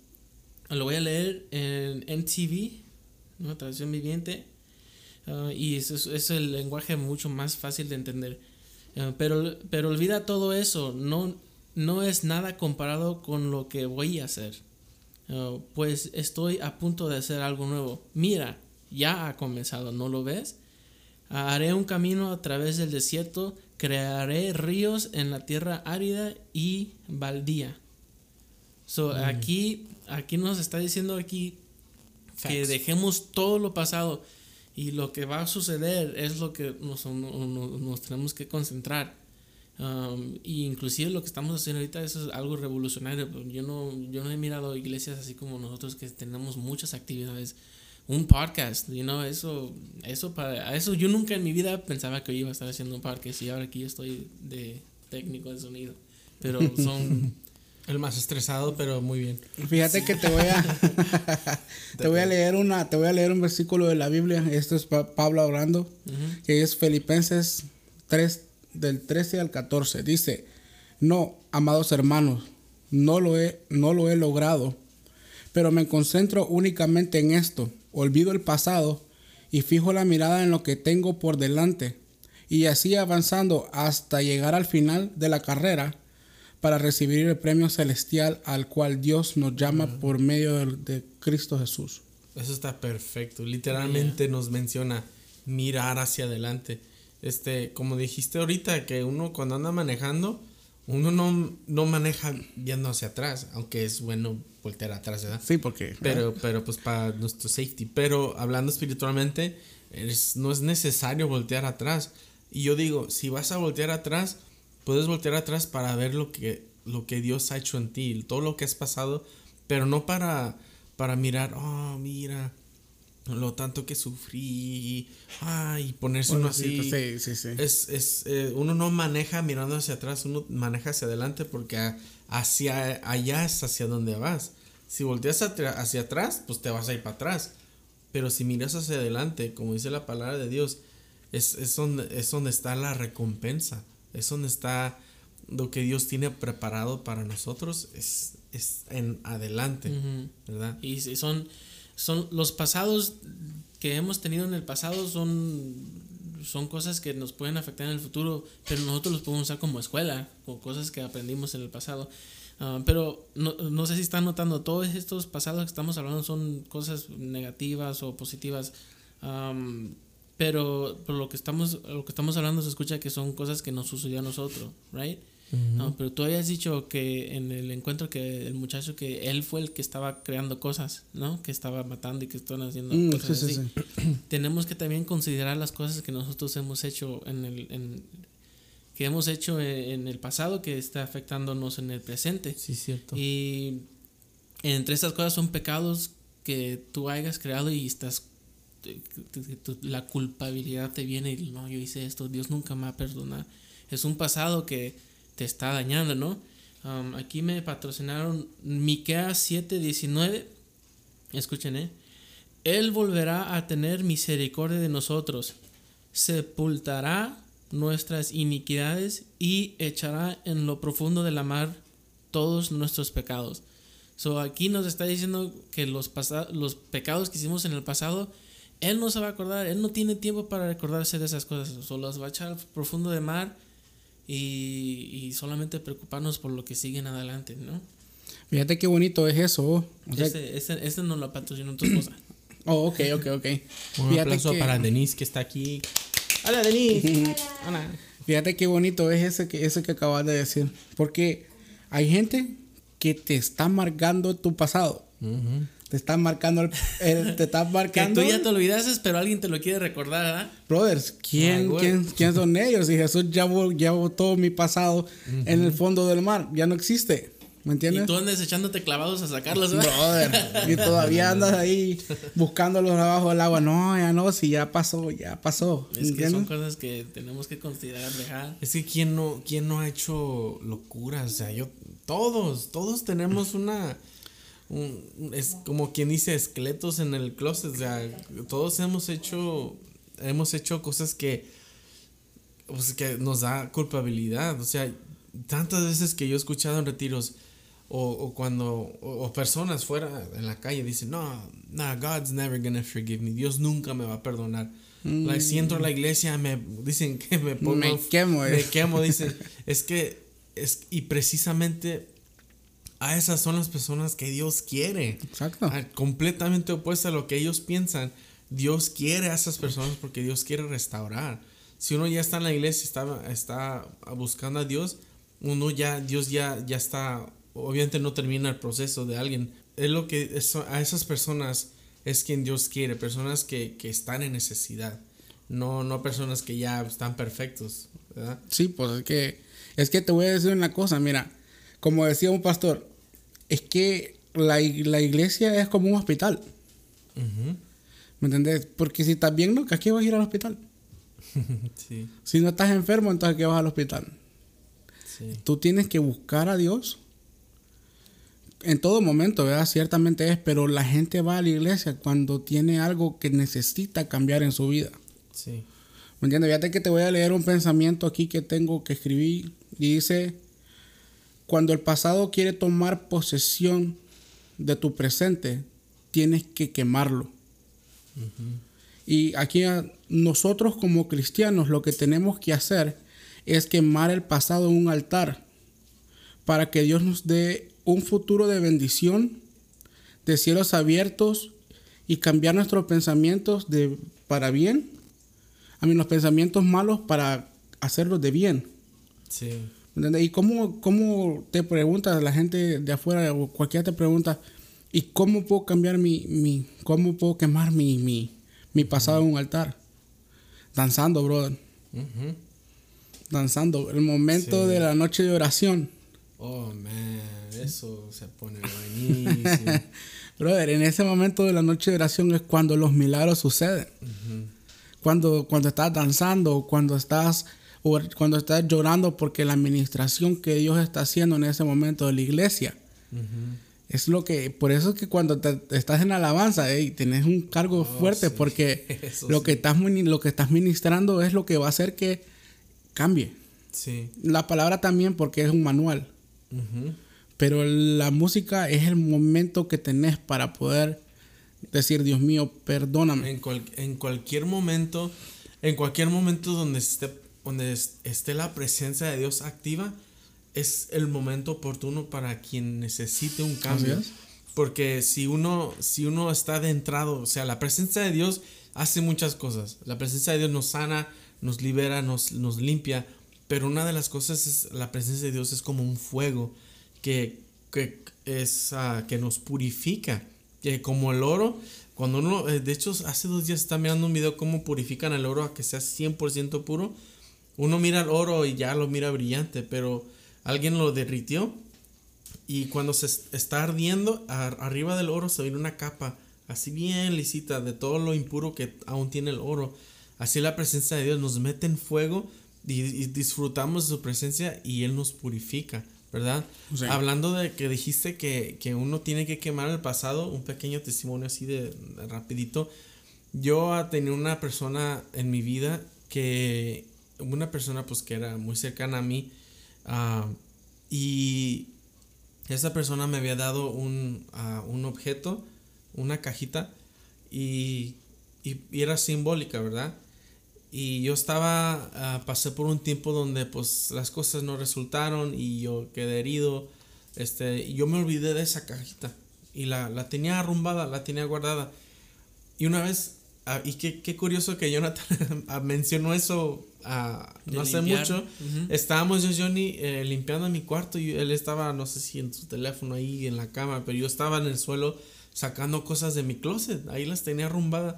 lo voy a leer en NTV, una traducción viviente. Uh, y es, es, el lenguaje mucho más fácil de entender. Uh, pero, pero olvida todo eso. No, no es nada comparado con lo que voy a hacer. Uh, pues estoy a punto de hacer algo nuevo. Mira, ya ha comenzado, ¿no lo ves? Haré un camino a través del desierto, crearé ríos en la tierra árida y baldía. So, mm. aquí, aquí nos está diciendo aquí que dejemos todo lo pasado y lo que va a suceder es lo que nos, nos, tenemos que concentrar. Um, y inclusive lo que estamos haciendo ahorita es algo revolucionario. Yo no, yo no he mirado iglesias así como nosotros que tenemos muchas actividades un podcast, you know, eso, eso para, eso yo nunca en mi vida pensaba que yo iba a estar haciendo un podcast y ahora aquí estoy de técnico de sonido, pero son el más estresado, pero muy bien. Fíjate que te voy a te voy a leer una te voy a leer un versículo de la Biblia, esto es Pablo hablando, que es Filipenses 3 del 13 al 14. Dice, "No, amados hermanos, no lo he no lo he logrado, pero me concentro únicamente en esto." olvido el pasado y fijo la mirada en lo que tengo por delante, y así avanzando hasta llegar al final de la carrera para recibir el premio celestial al cual Dios nos llama por medio de, Cristo Jesús. Eso está perfecto. Literalmente nos menciona mirar hacia adelante. Este, como dijiste ahorita, que uno cuando anda manejando, uno no, no maneja viendo hacia atrás, aunque es bueno voltear atrás, ¿verdad? Sí, porque. Pero, pero pues para nuestro safety. Pero hablando espiritualmente, no es necesario voltear atrás. Y yo digo, si vas a voltear atrás, puedes voltear atrás para ver lo que, lo que Dios ha hecho en ti, todo lo que has pasado, pero no para, para mirar, oh, mira, lo tanto que sufrí, ay, ponerse uno así. Sí, sí, sí. Es, es, eh, uno no maneja mirando hacia atrás, uno maneja hacia adelante porque hacia allá es hacia donde vas. Si volteas hacia atrás, pues te vas a ir para atrás. Pero si miras hacia adelante, como dice la palabra de Dios, es, es, donde, es donde está la recompensa. Es donde está lo que Dios tiene preparado para nosotros. Es, es en adelante, ¿verdad? Y son son los pasados que hemos tenido en el pasado son son cosas que nos pueden afectar en el futuro, pero nosotros los podemos usar como escuela, o cosas que aprendimos en el pasado. Ah, pero no, no, sé si están notando, todos estos pasados que estamos hablando son cosas negativas o positivas. Pero por lo que estamos lo que estamos hablando se escucha que son cosas que nos sucedió a nosotros, right? no, pero tú habías dicho que en el encuentro que el muchacho que él fue el que estaba creando cosas, ¿no? Que estaba matando y que estaban haciendo mm, cosas así. Tenemos que también considerar las cosas que nosotros hemos hecho en el en, que hemos hecho en el pasado que está afectándonos en el presente. Sí, cierto. Y entre estas cosas son pecados que tú hayas creado y estás la culpabilidad te viene y no, yo hice esto, Dios nunca me va a. Es un pasado que te está dañando, ¿no? Um, aquí me patrocinaron Miqueas 7:19. Escuchen, ¿eh? Él volverá a tener misericordia de nosotros, sepultará nuestras iniquidades y echará en lo profundo de la mar todos nuestros pecados. So, aquí nos está diciendo que los, los pecados que hicimos en el pasado, Él no se va a acordar, Él no tiene tiempo para recordarse de esas cosas. Solo los va a echar al profundo de mar y, y, solamente preocuparnos por lo que siguen adelante, ¿no? Fíjate qué bonito es eso. ese, ese, ese no lo patrocinó tu esposa. oh, ok, ok, ok. Un aplauso para Denise que está aquí. Hola, Denise. Hola. Fíjate qué bonito es ese que, ese que acabas de decir. Porque hay gente que te está marcando tu pasado. Te están marcando el, te están marcando. que tú ya te olvidaste, pero alguien te lo quiere recordar, ¿verdad? Brothers, ¿quién, ¿quién, ¿quién, son ellos? Y Jesús ya, ya todo mi pasado en el fondo del mar. Ya no existe. ¿Me entiendes? Y tú andas echándote clavados a sacarlos, ¿verdad? Brother. y todavía andas ahí buscándolos abajo del agua. No, ya no, si ya pasó, ya pasó. Es que son cosas que tenemos que considerar dejar. Es que quién no, quién no ha hecho locuras. O sea, yo, todos, todos tenemos una es como quien dice esqueletos en el closet, o sea, todos hemos hecho hemos hecho cosas que pues que nos da culpabilidad. O sea, tantas veces que yo he escuchado en retiros o, o cuando o, personas fuera en la calle dicen, no, no, God's never gonna forgive me. Dios nunca me va a perdonar. Like, si entro a la iglesia me dicen que me pongo, Me quemo, me eh. quemo, dicen. es que es y precisamente a esas son las personas que Dios quiere. Exacto. Ah, completamente opuesta a lo que ellos piensan. Dios quiere a esas personas porque Dios quiere restaurar. Si uno ya está en la iglesia, está, está buscando a Dios, uno ya, Dios ya, ya está, obviamente no termina el proceso de alguien. Es lo que a esas personas es quien Dios quiere, personas que, que están en necesidad, no, no personas que ya están perfectos, ¿verdad? Sí, pues es que, es que te voy a decir una cosa, mira, como decía un pastor, es que la, la iglesia es como un hospital. ¿me entendés? Porque si estás bien, ¿no? ¿a qué vas a ir al hospital? Sí, Si no estás enfermo, entonces ¿a qué vas al hospital? sí, Tú tienes que buscar a Dios en todo momento, ¿verdad? Ciertamente es, pero la gente va a la iglesia cuando tiene algo que necesita cambiar en su vida. sí. ¿Me entiendes? Fíjate que te voy a leer un pensamiento aquí que tengo que escribir. Y dice, cuando el pasado quiere tomar posesión de tu presente, tienes que quemarlo. Y aquí nosotros como cristianos lo que tenemos que hacer es quemar el pasado en un altar para que Dios nos dé un futuro de bendición, de cielos abiertos y cambiar nuestros pensamientos de para bien a mí los pensamientos malos para hacerlos de bien. Sí, Y cómo, cómo te preguntas, la gente de afuera o cualquiera te pregunta, ¿y cómo puedo cambiar mi, mi cómo puedo quemar mi, mi, mi pasado en un altar? Danzando, brother. Danzando. El momento Sí. de la noche de oración. Oh, man, eso se pone buenísimo. Brother, en ese momento de la noche de oración es cuando los milagros suceden. Cuando, cuando estás danzando, cuando estás, o cuando estás llorando porque la administración que Dios está haciendo en ese momento de la iglesia. Es lo que, por eso es que cuando te- estás en alabanza, ey, tenés un cargo fuerte Oh, sí. porque Eso lo, sí. que estás, lo que estás ministrando es lo que va a hacer que cambie. Sí. La palabra también porque es un manual. Pero la música es el momento que tenés para poder decir, Dios mío, perdóname. En, cual- en cualquier momento, en cualquier momento donde esté, donde es- esté la presencia de Dios activa, es el momento oportuno para quien necesite un cambio. Porque si uno, si uno está adentrado, o sea, la presencia de Dios hace muchas cosas. La presencia de Dios nos sana, nos libera, nos, nos limpia. Pero una de las cosas es, la presencia de Dios es como un fuego que, que, es, ah, que nos purifica. Que como el oro, cuando uno, eh, de hecho, hace dos días estaba mirando un video cómo purifican el oro a que sea 100% puro. Uno mira el oro y ya lo mira brillante, pero alguien lo derritió y cuando se es- está ardiendo, ar- arriba del oro se viene una capa así bien lisita de todo lo impuro que aún tiene el oro. Así la presencia de Dios nos mete en fuego y, y disfrutamos de su presencia y Él nos purifica, ¿verdad? Sí. Hablando de que dijiste que, que uno tiene que quemar el pasado, un pequeño testimonio así de, de rapidito. Yo tenía una persona en mi vida que, una persona pues que era muy cercana a mí ah, y esa persona me había dado un, ah, un objeto, una cajita, y, y- y era simbólica, ¿verdad? Y yo estaba, ah, pasé por un tiempo donde pues las cosas no resultaron y yo quedé herido. Este, y yo me olvidé de esa cajita y la, la tenía arrumbada, la tenía guardada. Y una vez, ah, y qué, qué curioso que Jonathan ah, mencionó eso ah, no hace limpiar. mucho. Ujú. Estábamos yo y Johnny eh, limpiando mi cuarto y él estaba, no sé si en su teléfono ahí en la cama, pero yo estaba en el suelo sacando cosas de mi closet. Ahí las tenía arrumbadas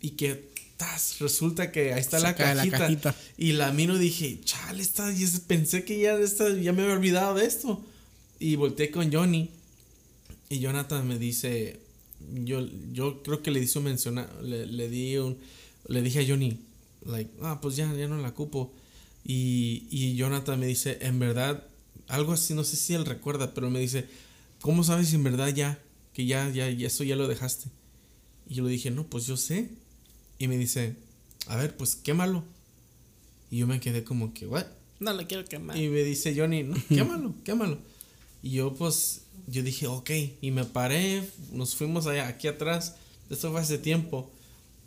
y que tas, resulta que ahí está la de la cajita, cajita. Y la miro y dije, chale, esta, y pensé que ya, esta, ya me había olvidado de esto. Y volteé con Johnny y Jonathan me dice, yo, yo creo que le hizo mencionar, le, le di un, le dije a Johnny, like, ah, pues ya, ya no la ocupo. Y, y Jonathan me dice, en verdad, algo así, no sé si él recuerda, pero me dice, ¿cómo sabes si en verdad ya, que ya, ya, ya eso ya lo dejaste? Y yo le dije, no, pues yo sé. Y me dice, a ver, pues quémalo. Y yo me quedé como que, ¿what? No lo quiero quemar. Y me dice Johnny, no, quémalo, quémalo. Y yo pues, yo dije, ok. Y me paré, nos fuimos allá, aquí atrás. Esto fue hace tiempo.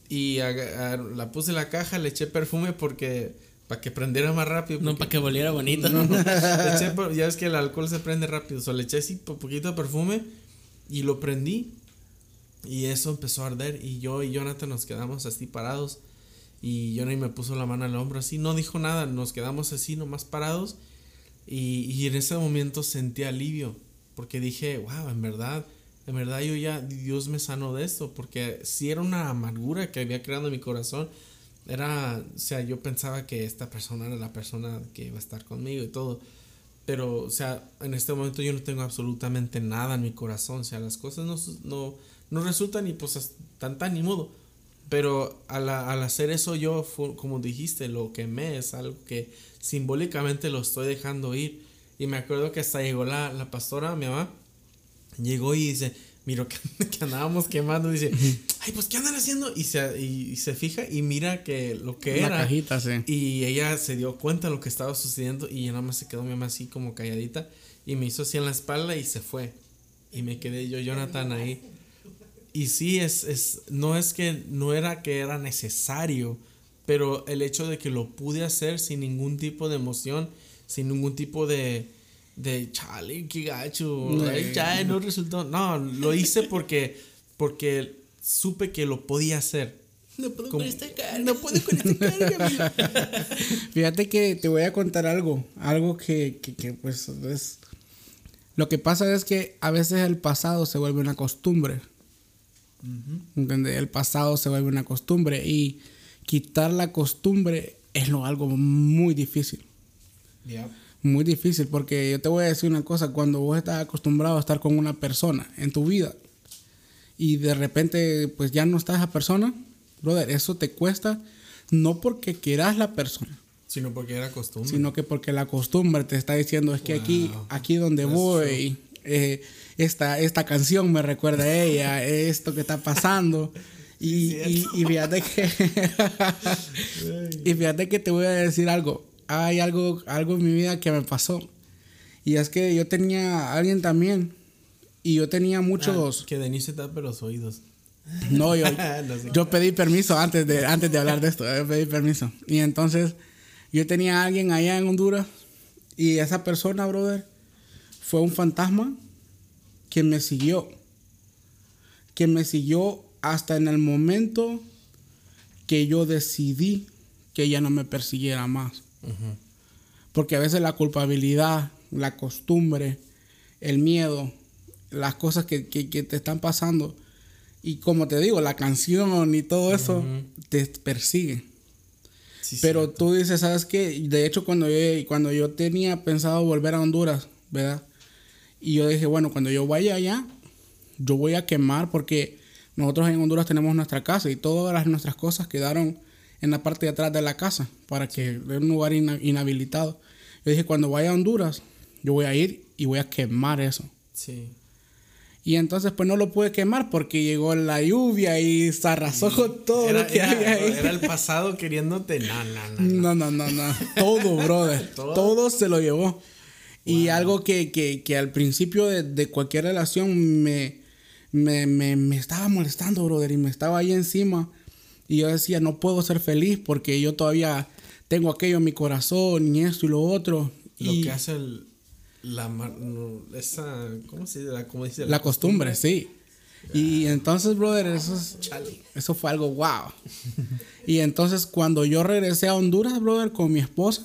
Y a- a- la puse en la caja, le eché perfume porque, para que prendiera más rápido. No, porque- para que volviera bonito. le eché per- ya ves que el alcohol se prende rápido. O sea, le eché así un poquito de perfume y lo prendí. Y eso empezó a arder. Y yo y Jonathan nos quedamos así parados. Y Johnny me puso la mano al hombro así. No dijo nada. Nos quedamos así nomás parados. Y, y en ese momento sentí alivio. Porque dije, wow, en verdad. En verdad yo ya, Dios me sanó de esto. Porque si era una amargura que había creado en mi corazón. Era, o sea, yo pensaba que esta persona era la persona que iba a estar conmigo y todo. Pero, o sea, en este momento yo no tengo absolutamente nada en mi corazón. O sea, las cosas no, no, no resultan y pues tan tan ni modo. Pero al, al hacer eso yo, como dijiste, lo quemé. Es algo que simbólicamente lo estoy dejando ir. Y me acuerdo que hasta llegó la, la pastora, mi mamá, llegó y dice, miro que, que andábamos quemando. Dice, ay, pues, ¿qué andan haciendo? Y se, y, y se fija y mira que lo que Una era. cajita, sí. Y ella se dio cuenta de lo que estaba sucediendo y nada más se quedó mi mamá así como calladita y me hizo así en la espalda y se fue. Y me quedé yo, Jonathan, ahí. Y sí, es, es, no es que no era que era necesario, pero el hecho de que lo pude hacer sin ningún tipo de emoción, sin ningún tipo de, de chale, qué gacho, No, ya, no resultó. No, lo hice porque, porque supe que lo podía hacer. No puedo con esta carga. No puedo con esta carga. Fíjate que te voy a contar algo, algo que, que, que, pues es... Lo que pasa es que a veces el pasado se vuelve una costumbre. ¿Entendés? El pasado se vuelve una costumbre y quitar la costumbre es lo algo muy difícil. Muy difícil porque yo te voy a decir una cosa, cuando vos estás acostumbrado a estar con una persona en tu vida y de repente pues ya no está esa persona, brother, eso te cuesta no porque quieras la persona, Sino porque era costumbre. sino que porque la costumbre te está diciendo es que aquí, aquí donde voy, eh, esta, esta canción me recuerda a ella, esto que está pasando. Y, y, y fíjate que y fíjate que te voy a decir algo. Hay algo, algo en mi vida que me pasó. Y es que yo tenía a alguien también. Y yo tenía muchos. Ah, que Denise se tape los oídos. No, yo, No yo pedí permiso antes de, antes de hablar de esto. Yo pedí permiso. Y entonces yo tenía a alguien allá en Honduras. Y esa persona, brother, fue un fantasma que me siguió. Que me siguió hasta en el momento que yo decidí que ella no me persiguiera más. Porque a veces la culpabilidad, la costumbre, el miedo, las cosas que, que- que te están pasando, y como te digo, la canción y todo eso, te persiguen. Sí, Pero cierto. tú dices, ¿sabes qué? De hecho, cuando yo, cuando yo tenía pensado volver a Honduras, ¿verdad? Y yo dije, bueno, cuando yo vaya allá, yo voy a quemar porque nosotros en Honduras tenemos nuestra casa y todas las, nuestras cosas quedaron en la parte de atrás de la casa para que en un lugar inhabilitado. Yo dije, cuando vaya a Honduras, yo voy a ir y voy a quemar eso. Sí. Y entonces pues no lo pude quemar porque llegó la lluvia y se arrasó con todo Era, lo que era- había ahí. era el pasado queriéndote. No, no, no. No, no, no, no. Todo, brother. ¿Todo? Todo se lo llevó. Y algo que, que, que al principio de, de cualquier relación me, me, me, me estaba molestando, brother, y me estaba ahí encima. Y yo decía, no puedo ser feliz porque yo todavía tengo aquello en mi corazón y esto y lo otro. Lo y que hace el. La. esa. ¿Cómo se dice? La, ¿cómo dice? la costumbre, sí. Y entonces, brother, eso, es- eso fue algo wow. y entonces cuando yo regresé a Honduras, brother, con mi esposa,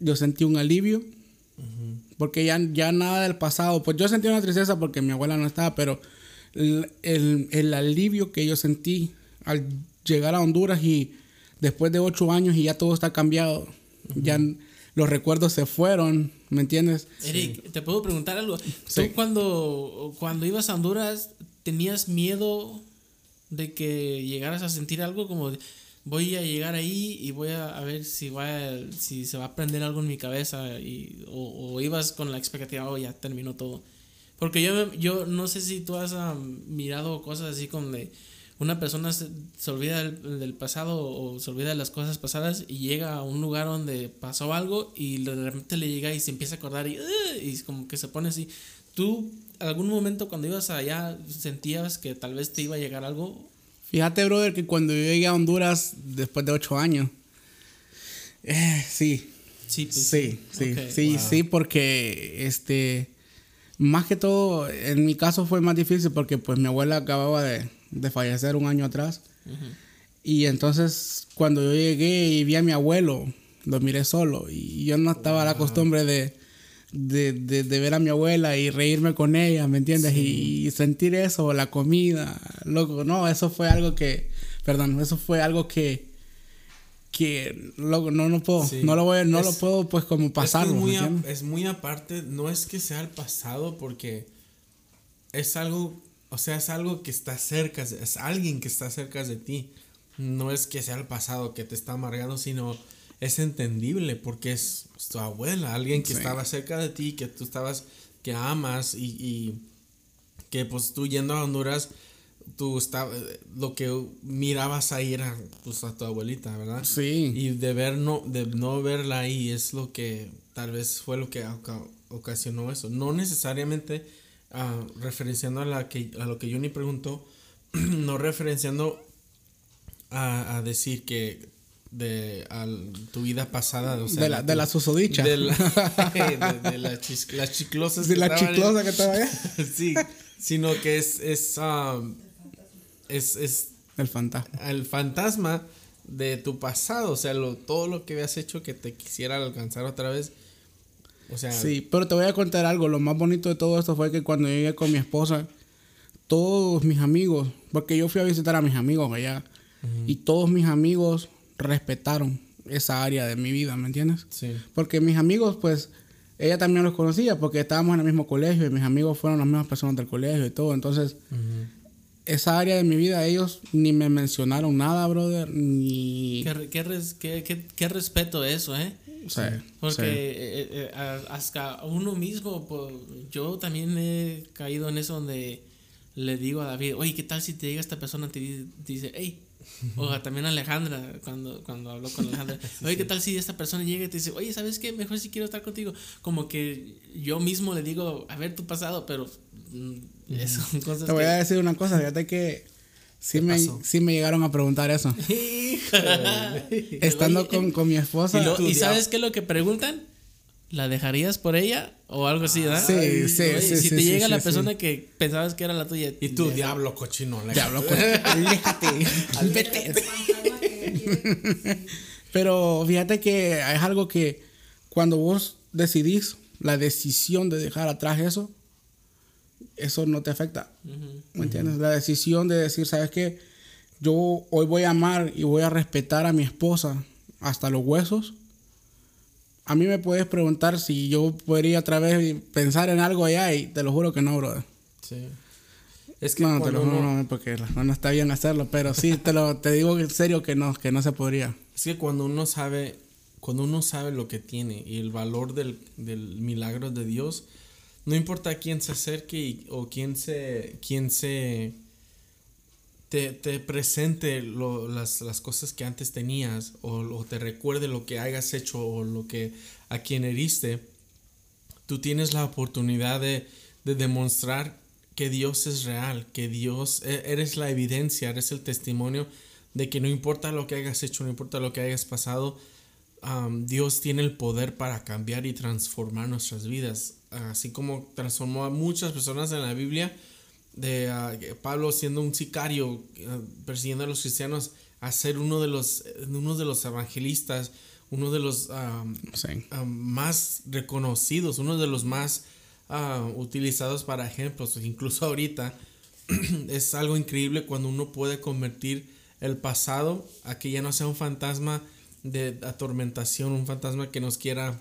yo sentí un alivio. Porque ya, ya nada del pasado. Pues yo sentí una tristeza porque mi abuela no estaba, pero el, el- el alivio que yo sentí al llegar a Honduras y después de ocho años y ya todo está cambiado. Ya los recuerdos se fueron, ¿me entiendes? Eric, ¿te puedo preguntar algo? Sí. ¿Tú cuando, cuando ibas a Honduras tenías miedo de que llegaras a sentir algo como voy a llegar ahí y voy a, a ver si va a- si se va a prender algo en mi cabeza y, o, o ibas con la expectativa, oh, ya terminó todo? Porque yo, yo no sé si tú has ah, mirado cosas así como de una persona se, se olvida del, del pasado o se olvida de las cosas pasadas y llega a un lugar donde pasó algo y de repente le llega y se empieza a acordar y, y como que se pone así. ¿Tú algún momento cuando ibas allá sentías que tal vez te iba a llegar algo? Fíjate, brother, que cuando yo llegué a Honduras después de ocho años, eh, sí, Sí, pues, sí, sí, Ok. sí, sí, porque este, más que todo, en mi caso fue más difícil porque pues mi abuela acababa de, de fallecer un año atrás. Y entonces cuando yo llegué y vi a mi abuelo, lo miré solo y yo no estaba la costumbre de, de, de- de ver a mi abuela y reírme con ella, ¿me entiendes? Y, sentir eso, la comida, loco, no, eso fue algo que, perdón, eso fue algo que, que, loco, no, no puedo, Sí. no lo voy, no Es- lo puedo pues como pasarlo, es, muy ¿me a- entiendes? es muy aparte, no es que sea el pasado porque es algo, o sea, es algo que está cerca, es alguien que está cerca de ti. No es que sea el pasado que te está amargando, sino es entendible porque es tu abuela, alguien que Sí. estaba cerca de ti, que tú estabas, que amas y, y que pues tú yendo a Honduras, tú estaba, lo que mirabas ahí era pues a tu abuelita, ¿verdad? Sí. Y de ver no, de no verla ahí es lo que tal vez fue lo que oca- ocasionó eso. No necesariamente ah, referenciando a, la que, a lo que Johnny preguntó, no referenciando a, a decir que de al- tu vida pasada, o sea, de la, de la susodicha. de la, de, de la chis- las chiclosas de que la chiclosa que estaba allá. sí, sino que es es, ah, es es El fantasma. el fantasma de tu pasado, o sea, lo, todo lo que habías hecho que te quisiera alcanzar otra vez. O sea, Sí, pero te voy a contar algo. Lo más bonito de todo esto fue que cuando llegué con mi esposa, todos mis amigos, porque yo fui a visitar a mis amigos allá, y todos mis amigos respetaron esa área de mi vida, ¿me entiendes? sí, Porque mis amigos, pues, ella también los conocía porque estábamos en el mismo colegio y mis amigos fueron las mismas personas del colegio y todo. Entonces, esa área de mi vida, ellos ni me mencionaron nada, brother, ni... ¿Qué, qué res- qué- qué- qué respeto eso, ¿eh? sea, Porque sí. eh, eh, hasta uno mismo, pues, yo también he caído en eso donde le digo a David, oye, ¿qué tal si te llega esta persona y te di- dice, hey? O también Alejandra, cuando, cuando habló con Alejandra, oye, ¿qué tal si esta persona llega y te dice, oye, ¿sabes qué? Mejor si quiero estar contigo. Como que yo mismo le digo, a ver tu pasado, pero mm, eso son cosas Te voy que- a decir una cosa, fíjate que sí me, sí me llegaron a preguntar eso. Estando con, con mi esposa. ¿Y, lo- Tu ¿y diablo. sabes qué es lo que preguntan? ¿La dejarías por ella? O algo así, ¿verdad? Sí, Ay, sí, oye, sí, Si sí, te sí, llega sí, la sí. persona que pensabas que era la tuya. y tu ya- diablo cochino. Diablo, pues, aléjate, vete. Pero fíjate que es algo que cuando vos decidís la decisión de dejar atrás eso, eso no te afecta. ¿Me entiendes? La decisión de decir, ¿sabes qué? Yo hoy voy a amar y voy a respetar a mi esposa hasta los huesos. A mí me puedes preguntar si yo podría otra vez pensar en algo allá y te lo juro que no, brother. Sí. Es que No, te lo juro, uno- no, porque no, no está bien hacerlo, pero sí, te lo te digo en serio que no, que no se podría. Es que cuando uno sabe, cuando uno sabe lo que tiene y el valor del, del milagro de Dios, no importa quién se acerque y- o quién se, quién se te, te presente las, las cosas que antes tenías o, te recuerde lo que hayas hecho o lo que a quien heriste, tú tienes la oportunidad de, de demostrar que Dios es real, que Dios, e- eres la evidencia, eres el testimonio de que no importa lo que hayas hecho, no importa lo que hayas pasado, Dios tiene el poder para cambiar y transformar nuestras vidas. Así como transformó a muchas personas en la Biblia, de ah, Pablo siendo un sicario, ah, persiguiendo a los cristianos, a ser uno de los, uno de los evangelistas, uno de los Sí. ah, más reconocidos, uno de los más ah, utilizados para ejemplos, incluso ahorita es algo increíble cuando uno puede convertir el pasado a que ya no sea un fantasma de atormentación, un fantasma que nos quiera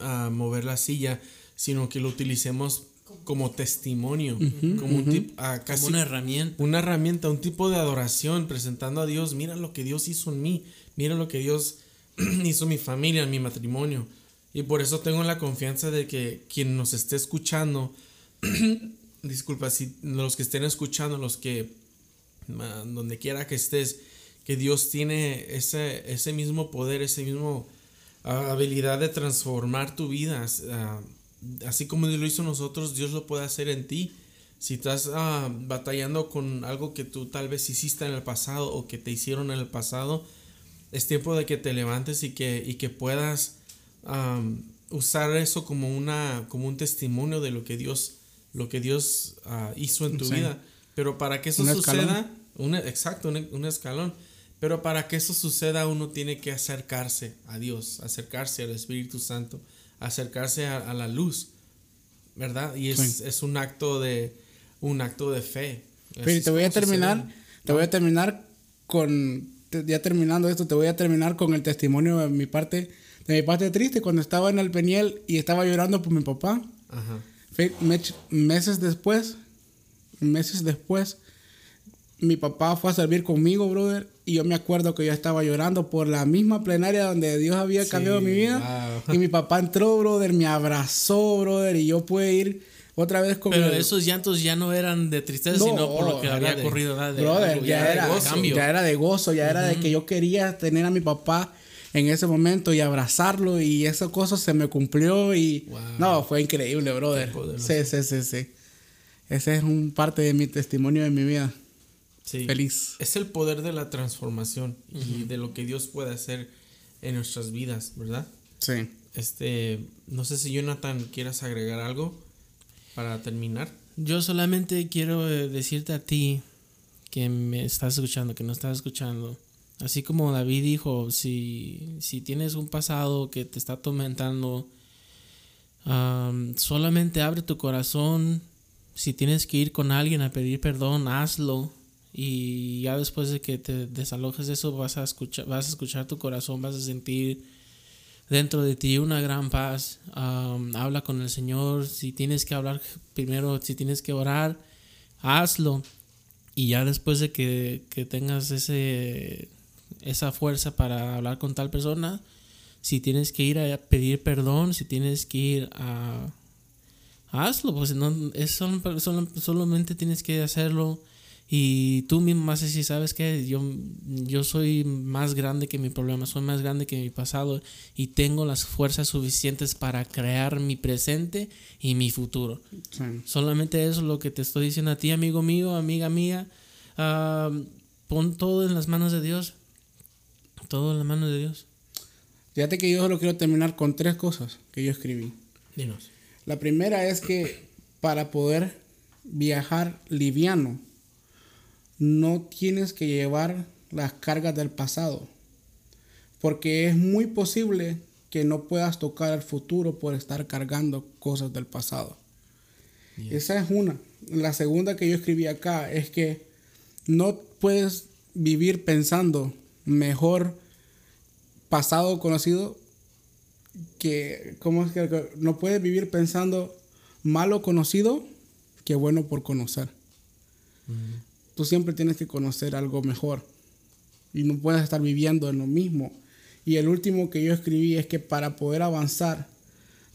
ah, mover la silla, sino que lo utilicemos como testimonio, como un tip- ah, Como una herramienta. una herramienta, un tipo de adoración, presentando a Dios, mira lo que Dios hizo en mí, mira lo que Dios hizo en mi familia, en mi matrimonio. Y por eso tengo la confianza de que quien nos esté escuchando, disculpa, si los que estén escuchando, los que donde quiera que estés, que Dios tiene ese, ese mismo poder, ese mismo ah, habilidad de transformar tu vida. Ah, así como Dios lo hizo nosotros, Dios lo puede hacer en ti. Si estás ah, batallando con algo que tú tal vez hiciste en el pasado o que te hicieron en el pasado, es tiempo de que te levantes y que, y que puedas am, usar eso como una como un testimonio de lo que Dios lo que Dios ah, hizo en tu Sí. vida. Pero para que eso Un suceda, una- exacto, un, un escalón. Pero para que eso suceda, uno tiene que acercarse a Dios, acercarse al Espíritu Santo, acercarse a, a la luz, ¿verdad? Y es, Sí. es un acto de un acto de fe. Pero es te voy a como sucede. terminar, te voy a terminar con, te- ya terminando esto, te voy a terminar con el testimonio de mi parte, de mi parte triste, cuando estaba en el Peniel y estaba llorando por mi papá. Ajá. Fe- mech- meses después, meses después, mi papá fue a servir conmigo, brother, y yo me acuerdo que yo estaba llorando por la misma plenaria donde Dios había Sí, cambiado mi vida. wow. Y mi papá entró, brother, me abrazó, brother, y yo pude ir otra vez con Pero el- esos llantos ya no eran de tristeza, No, sino por lo que había de-. De Brother, algo, ya, de era, gozo. cambio. ya era de gozo, ya era de que yo quería tener a mi papá en ese momento y abrazarlo y esa cosa se me cumplió y Wow. no, fue increíble, brother. Sí, sí, sí, sí. Ese es un parte de mi testimonio de mi vida. Sí. Feliz. Es el poder de la transformación y de lo que Dios puede hacer en nuestras vidas, ¿verdad? Sí. Este, no sé si Jonathan quieras agregar algo para terminar. Yo solamente quiero eh, decirte a ti que me estás escuchando, que no estás escuchando. Así como David dijo, si, si tienes un pasado que te está atormentando, am, solamente abre tu corazón. Si tienes que ir con alguien a pedir perdón, hazlo. Y ya después de que te desalojes de eso, vas a escuchar, vas a escuchar tu corazón, vas a sentir dentro de ti una gran paz. Habla con el Señor. Si tienes que hablar primero, si tienes que orar, hazlo. Y ya después de que, que tengas ese, esa fuerza para hablar con tal persona, si tienes que ir a pedir perdón, si tienes que ir a... Hazlo, pues no, es solo- solo- solamente tienes que hacerlo y tú mismo a decir, ¿sabes qué? Yo, yo soy más grande que mi problema, soy más grande que mi pasado y tengo las fuerzas suficientes para crear mi presente y mi futuro. sí. Solamente eso es lo que te estoy diciendo a ti, amigo mío, amiga mía. Ah, pon todo en las manos de Dios. Todo en las manos de Dios. Fíjate que yo solo quiero terminar con tres cosas que yo escribí. Dinos. La primera es que para poder viajar liviano, no tienes que llevar las cargas del pasado. Porque es muy posible que no puedas tocar el futuro por estar cargando cosas del pasado. Esa es una. La segunda que yo escribí acá es que no puedes vivir pensando mejor pasado conocido que, ¿cómo es que no puedes vivir pensando malo conocido que bueno por conocer? Tú siempre tienes que conocer algo mejor y no puedes estar viviendo en lo mismo. Y el último que yo escribí es que para poder avanzar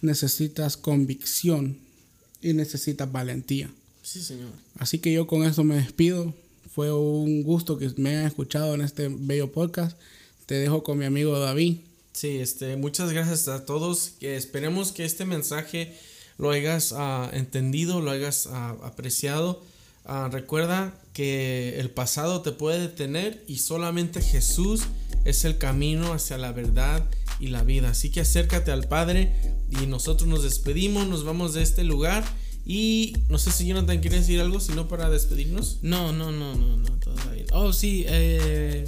necesitas convicción y necesitas valentía. Sí, Señor. Así que yo con eso me despido. Fue un gusto que me hayan escuchado en este bello podcast. Te dejo con mi amigo David. Sí, este, muchas gracias a todos. Que esperemos que este mensaje lo hayas ah, entendido, lo hayas ah, apreciado. Ah, recuerda que el pasado te puede detener y solamente Jesús es el camino hacia la verdad y la vida. Así que acércate al Padre y nosotros nos despedimos, nos vamos de este lugar. Y no sé si Jonathan quiere decir algo, sino para despedirnos. No, no, no, no, no, bien. Oh, sí, eh,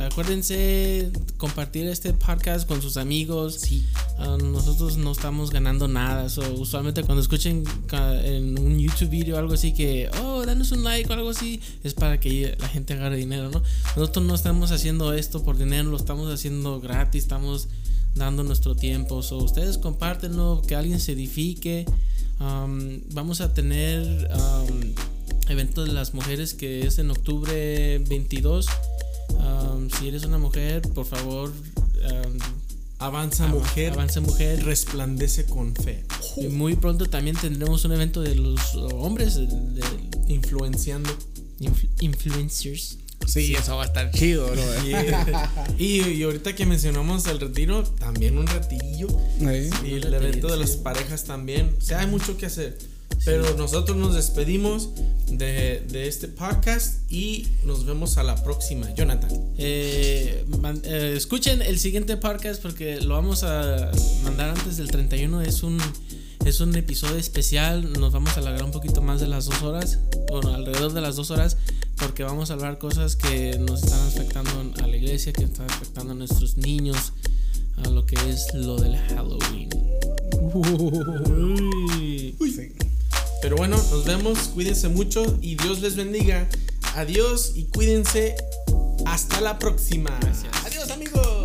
acuérdense compartir este podcast con sus amigos. Sí. Ah, nosotros no estamos ganando nada. So, usualmente cuando escuchen en un YouTube video o algo así que, oh, danos un like o algo así, es para que la gente agarre dinero, ¿no? Nosotros no estamos haciendo esto por dinero, lo estamos haciendo gratis, estamos dando nuestro tiempo. So, ustedes compártenlo, que alguien se edifique. Um, vamos a tener um, evento de las mujeres que es en octubre 22. Um, si eres una mujer, por favor, um, Avanza, Ava- mujer. avanza, mujer. Resplandece con fe. y muy pronto también tendremos un evento de los hombres, de- de- Influenciando. Influ- influencers. Sí, eso va a estar chido, bro. Y, y- y ahorita que mencionamos el retiro, también un retirillo. Sí. Y el evento de las parejas también. O sea, hay mucho que hacer. Pero nosotros nos despedimos de, de este podcast y nos vemos a la próxima. Jonathan. Eh, man- eh, escuchen el siguiente podcast porque lo vamos a mandar antes del 31. Es un, es un episodio especial. Nos vamos a alargar un poquito más de las dos horas. Bueno, alrededor de las dos horas. Porque vamos a hablar cosas que nos están afectando a la iglesia, que están afectando a nuestros niños. A lo que es lo del Halloween. Sí. Pero bueno, nos vemos. Cuídense mucho y Dios les bendiga. Adiós y cuídense. Hasta la próxima. Gracias. Adiós amigos.